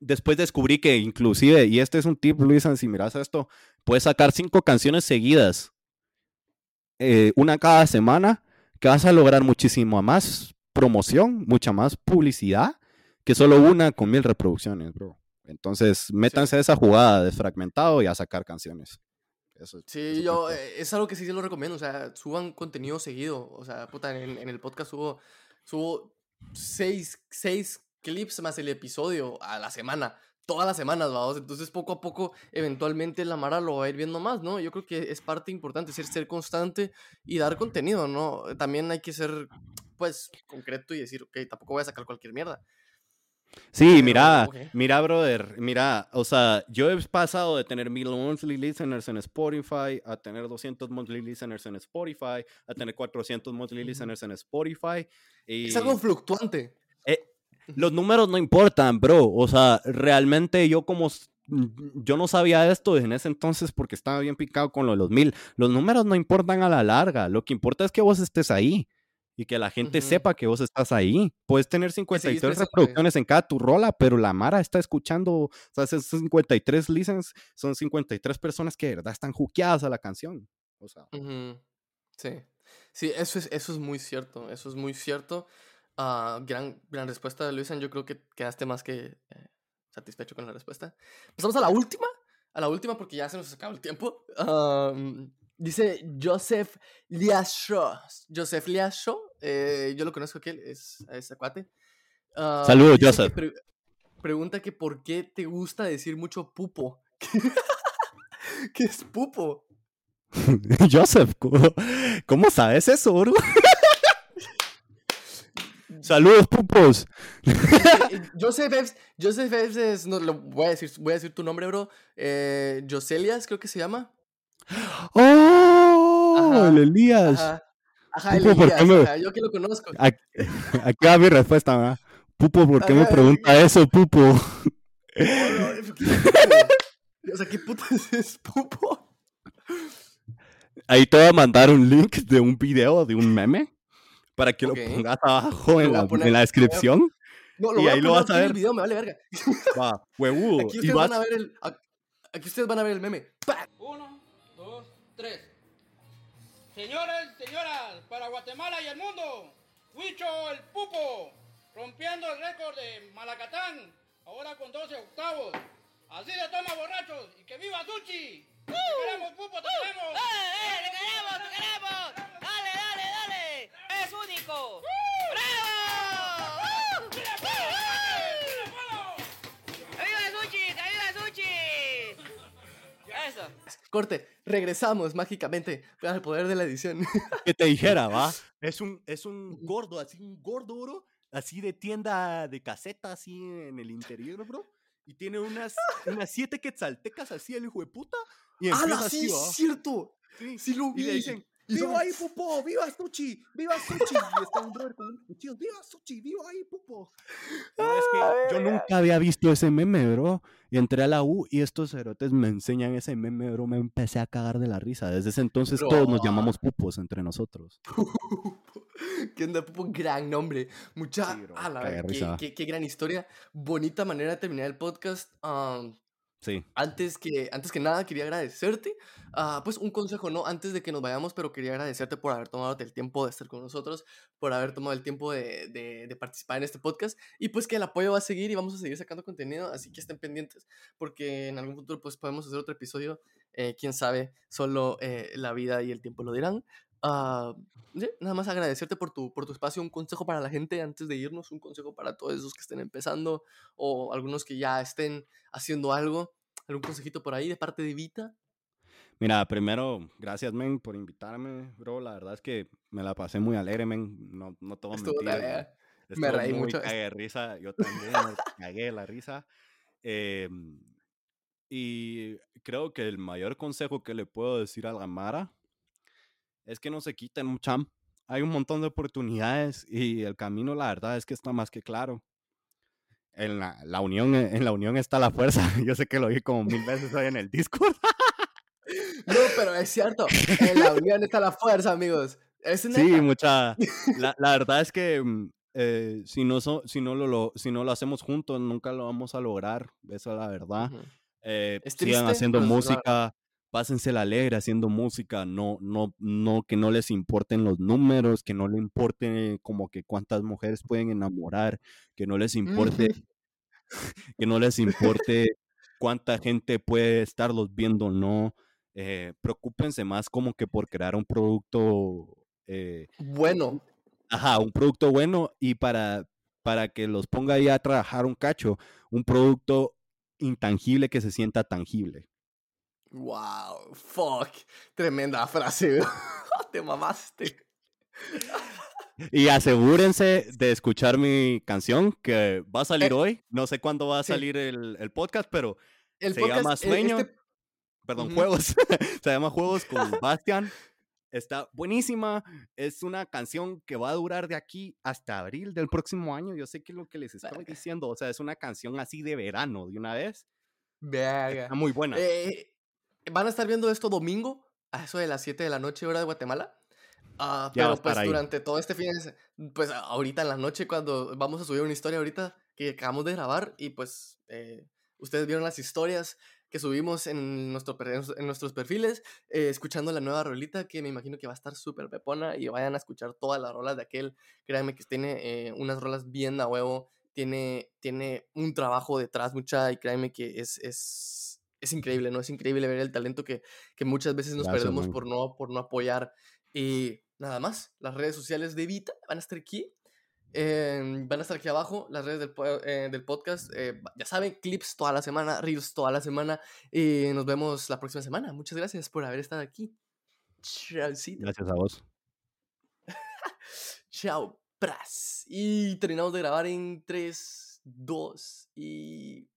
después descubrí que inclusive, y este es un tip, Luisa, si miras esto, puedes sacar cinco canciones seguidas, eh, una cada semana, que vas a lograr muchísimo más promoción, mucha más publicidad, que solo una con mil reproducciones, bro. Entonces, métanse a esa jugada desfragmentado y a sacar canciones. Eso, Sí, eso yo, eh, es algo que sí se lo recomiendo, o sea, suban contenido seguido, o sea, puta, en, en el podcast subo, subo seis, seis clips más el episodio a la semana, todas las semanas, vamos, entonces poco a poco, eventualmente la Mara lo va a ir viendo más, ¿no? Yo creo que es parte importante ser, ser constante y dar contenido, ¿no? También hay que ser, pues, concreto y decir, ok, tampoco voy a sacar cualquier mierda. Sí, mira, ok. mira, brother, mira, o sea, yo he pasado de tener mil monthly listeners en Spotify a tener 200 monthly listeners en Spotify, a tener 400 monthly listeners en Spotify. Y Es algo fluctuante. Los números no importan, bro. O sea, realmente yo como yo no sabía esto en ese entonces porque estaba bien picado con lo de los mil. Los números no importan a la larga. Lo que importa es que vos estés ahí y que la gente sepa que vos estás ahí. Puedes tener 53 presente. reproducciones en cada tu rola, pero la Mara está escuchando, o sea, esos 53 listens son 53 personas que de verdad están juqueadas a la canción. O sea, Sí, sí, eso es, eso es muy cierto, eso es muy cierto. Ah, gran, gran respuesta Luisan, yo creo que quedaste más que eh, satisfecho con la respuesta. Pasamos a la última, a la última porque ya se nos acaba el tiempo. Dice Joseph Liasho, Joseph Liasho, eh, yo lo conozco aquel, es, es cuate. Ah, Saludos, que Joseph. pre- pregunta que por qué te gusta decir mucho pupo. ¿Qué es pupo? Joseph, ¿cómo, cómo sabes eso, bro? Saludos, pupos. Joseph Eves, Joseph Eves es, no, lo voy a decir, voy a decir tu nombre, bro. Eh, Joselias, creo que se llama. ¡Oh! Ajá, el Elías. Ajá, ajá, el Pupo, ¿por qué Elías, me- ajá, yo que lo conozco. Aquí, aquí va mi respuesta, ¿verdad? Pupo, ¿por qué me pregunta eso, Pupo? Oh, no, ¿qué pupo? O sea, ¿qué puto es pupo? Ahí te voy a mandar un link de un video, de un meme, para que lo pongas abajo en la, poner- en la descripción. No, lo Y voy ahí a lo vas a ver. el video, me vale verga. Va, huevudo. Aquí Y ustedes vas, van a ver el, aquí ustedes van a ver el meme. Uno, dos, tres. Señores, señoras, para Guatemala y el mundo, Huicho el Pupo, rompiendo el récord de Malacatán, ahora con 12 octavos. Así de toma borrachos y que viva Suchi. Te queremos, Pupo, te queremos. ¡Eh, eh! ¡Te queremos, te queremos! ¡Es único! ¡Bravo! ¡Uh! ¡Que viva Suchi! ¡Que viva Suchi! ¡Eh, para eso. Corte, regresamos mágicamente al poder de la edición. Que te dijera, va. Es un, es un gordo, así, un gordo, bro. Así de tienda de caseta, así en el interior, bro. Y tiene unas, unas siete quetzaltecas así, el hijo de puta. Y empieza ¡Hala, así, sí, va. cierto! Sí. Sí lo Y le vi. dicen, Y ¡Viva son- ahí, Pupo! ¡Viva Suchi! ¡Viva Suchi! Y está un brother con unos cuchillos. ¡Viva Suchi! ¡Viva ahí, Pupo! No, es que yo nunca había visto ese meme, bro. Y entré a la U y estos cerotes me enseñan ese meme, bro. Me empecé a cagar de la risa. Desde ese entonces todos nos llamamos pupos entre nosotros. ¿Qué onda, Pupo? Gran nombre. Mucha. Sí, bro, a la qué, qué- qué gran historia. Bonita manera de terminar el podcast. Am, Antes, que, antes que nada, quería agradecerte. ah, pues un consejo, no antes de que nos vayamos, pero quería agradecerte por haber tomado el tiempo de estar con nosotros, por haber tomado el tiempo de participar en este podcast. Y pues que el apoyo va a seguir y vamos a seguir sacando contenido, así que estén pendientes, porque en algún futuro pues podemos hacer otro episodio. eh, quién sabe, solo eh, la vida y el tiempo lo dirán. Ah, sí, nada más agradecerte por tu, por tu espacio, un consejo para la gente antes de irnos, un consejo para todos esos que estén empezando o algunos que ya estén haciendo algo. ¿Algún consejito por ahí de parte de Vita? Mira, primero, gracias, men, por invitarme, bro. La verdad es que me la pasé muy alegre, men. No, no te voy a Estuvo mentir, tarea. Me reí muy mucho. cague de risa. Yo también me cagué la risa. Em, y creo que el mayor consejo que le puedo decir a la Mara es que no se quiten, mucham. Hay un montón de oportunidades y el camino, la verdad, es que está más que claro. En la, la unión, en la unión está la fuerza. Yo sé que lo oí como mil veces hoy en el Discord. No, pero es cierto. En la unión está la fuerza, amigos. Es Sí, mucha. La, la verdad es que mm, eh, si, no so- si, no lo, lo- si no lo hacemos juntos, nunca lo vamos a lograr. Esa es la verdad. Eh, Es sigan haciendo música, pásensela alegre haciendo música. No, no, no, que no les importen los números, que no les importe como que cuántas mujeres pueden enamorar, que no les importe, que no les importe cuánta gente puede estarlos viendo o no. Eh, preocúpense más como que por crear un producto eh, Bueno, Ajá, un producto bueno y para, para que los ponga ahí a trabajar un cacho, un producto intangible que se sienta tangible. Wow, fuck. Tremenda frase. Te mamaste. Y asegúrense de escuchar mi canción que va a salir Eh, hoy. No sé cuándo va a salir el, el podcast, pero El se podcast, llama eh, Sueño. este- Perdón. Juegos. se llama Juegos con Bastian. Está buenísima. Es una canción que va a durar de aquí hasta abril del próximo año. Yo sé que es lo que les estoy Verga. diciendo. O sea, es una canción así de verano de una vez. Verga. Está muy buena. Eh, Van a estar viendo esto domingo, a eso de las 7 de la noche, hora de Guatemala. Ah, pero pues ahí. durante todo este fin de se- pues ahorita en la noche, cuando vamos a subir una historia ahorita que acabamos de grabar, y pues eh, ustedes vieron las historias que subimos en, nuestro, en nuestros perfiles, eh, escuchando la nueva rolita que me imagino que va a estar súper pepona y vayan a escuchar todas las rolas de aquel. Créanme que tiene eh, unas rolas bien a huevo, tiene, tiene un trabajo detrás, mucha, y créanme que es, es, es increíble, ¿no? Es increíble ver el talento que, que muchas veces nos Gracias, perdemos man. por no, por no apoyar. Y nada más, las redes sociales de Vita van a estar aquí. eh, van a estar aquí abajo las redes del, eh, del podcast. eh, ya saben, clips toda la semana, reels toda la semana. Y nos vemos la próxima semana. Muchas gracias por haber estado aquí. Chaucito. Gracias a vos. Chao, pras. Y terminamos de grabar en 3, 2 y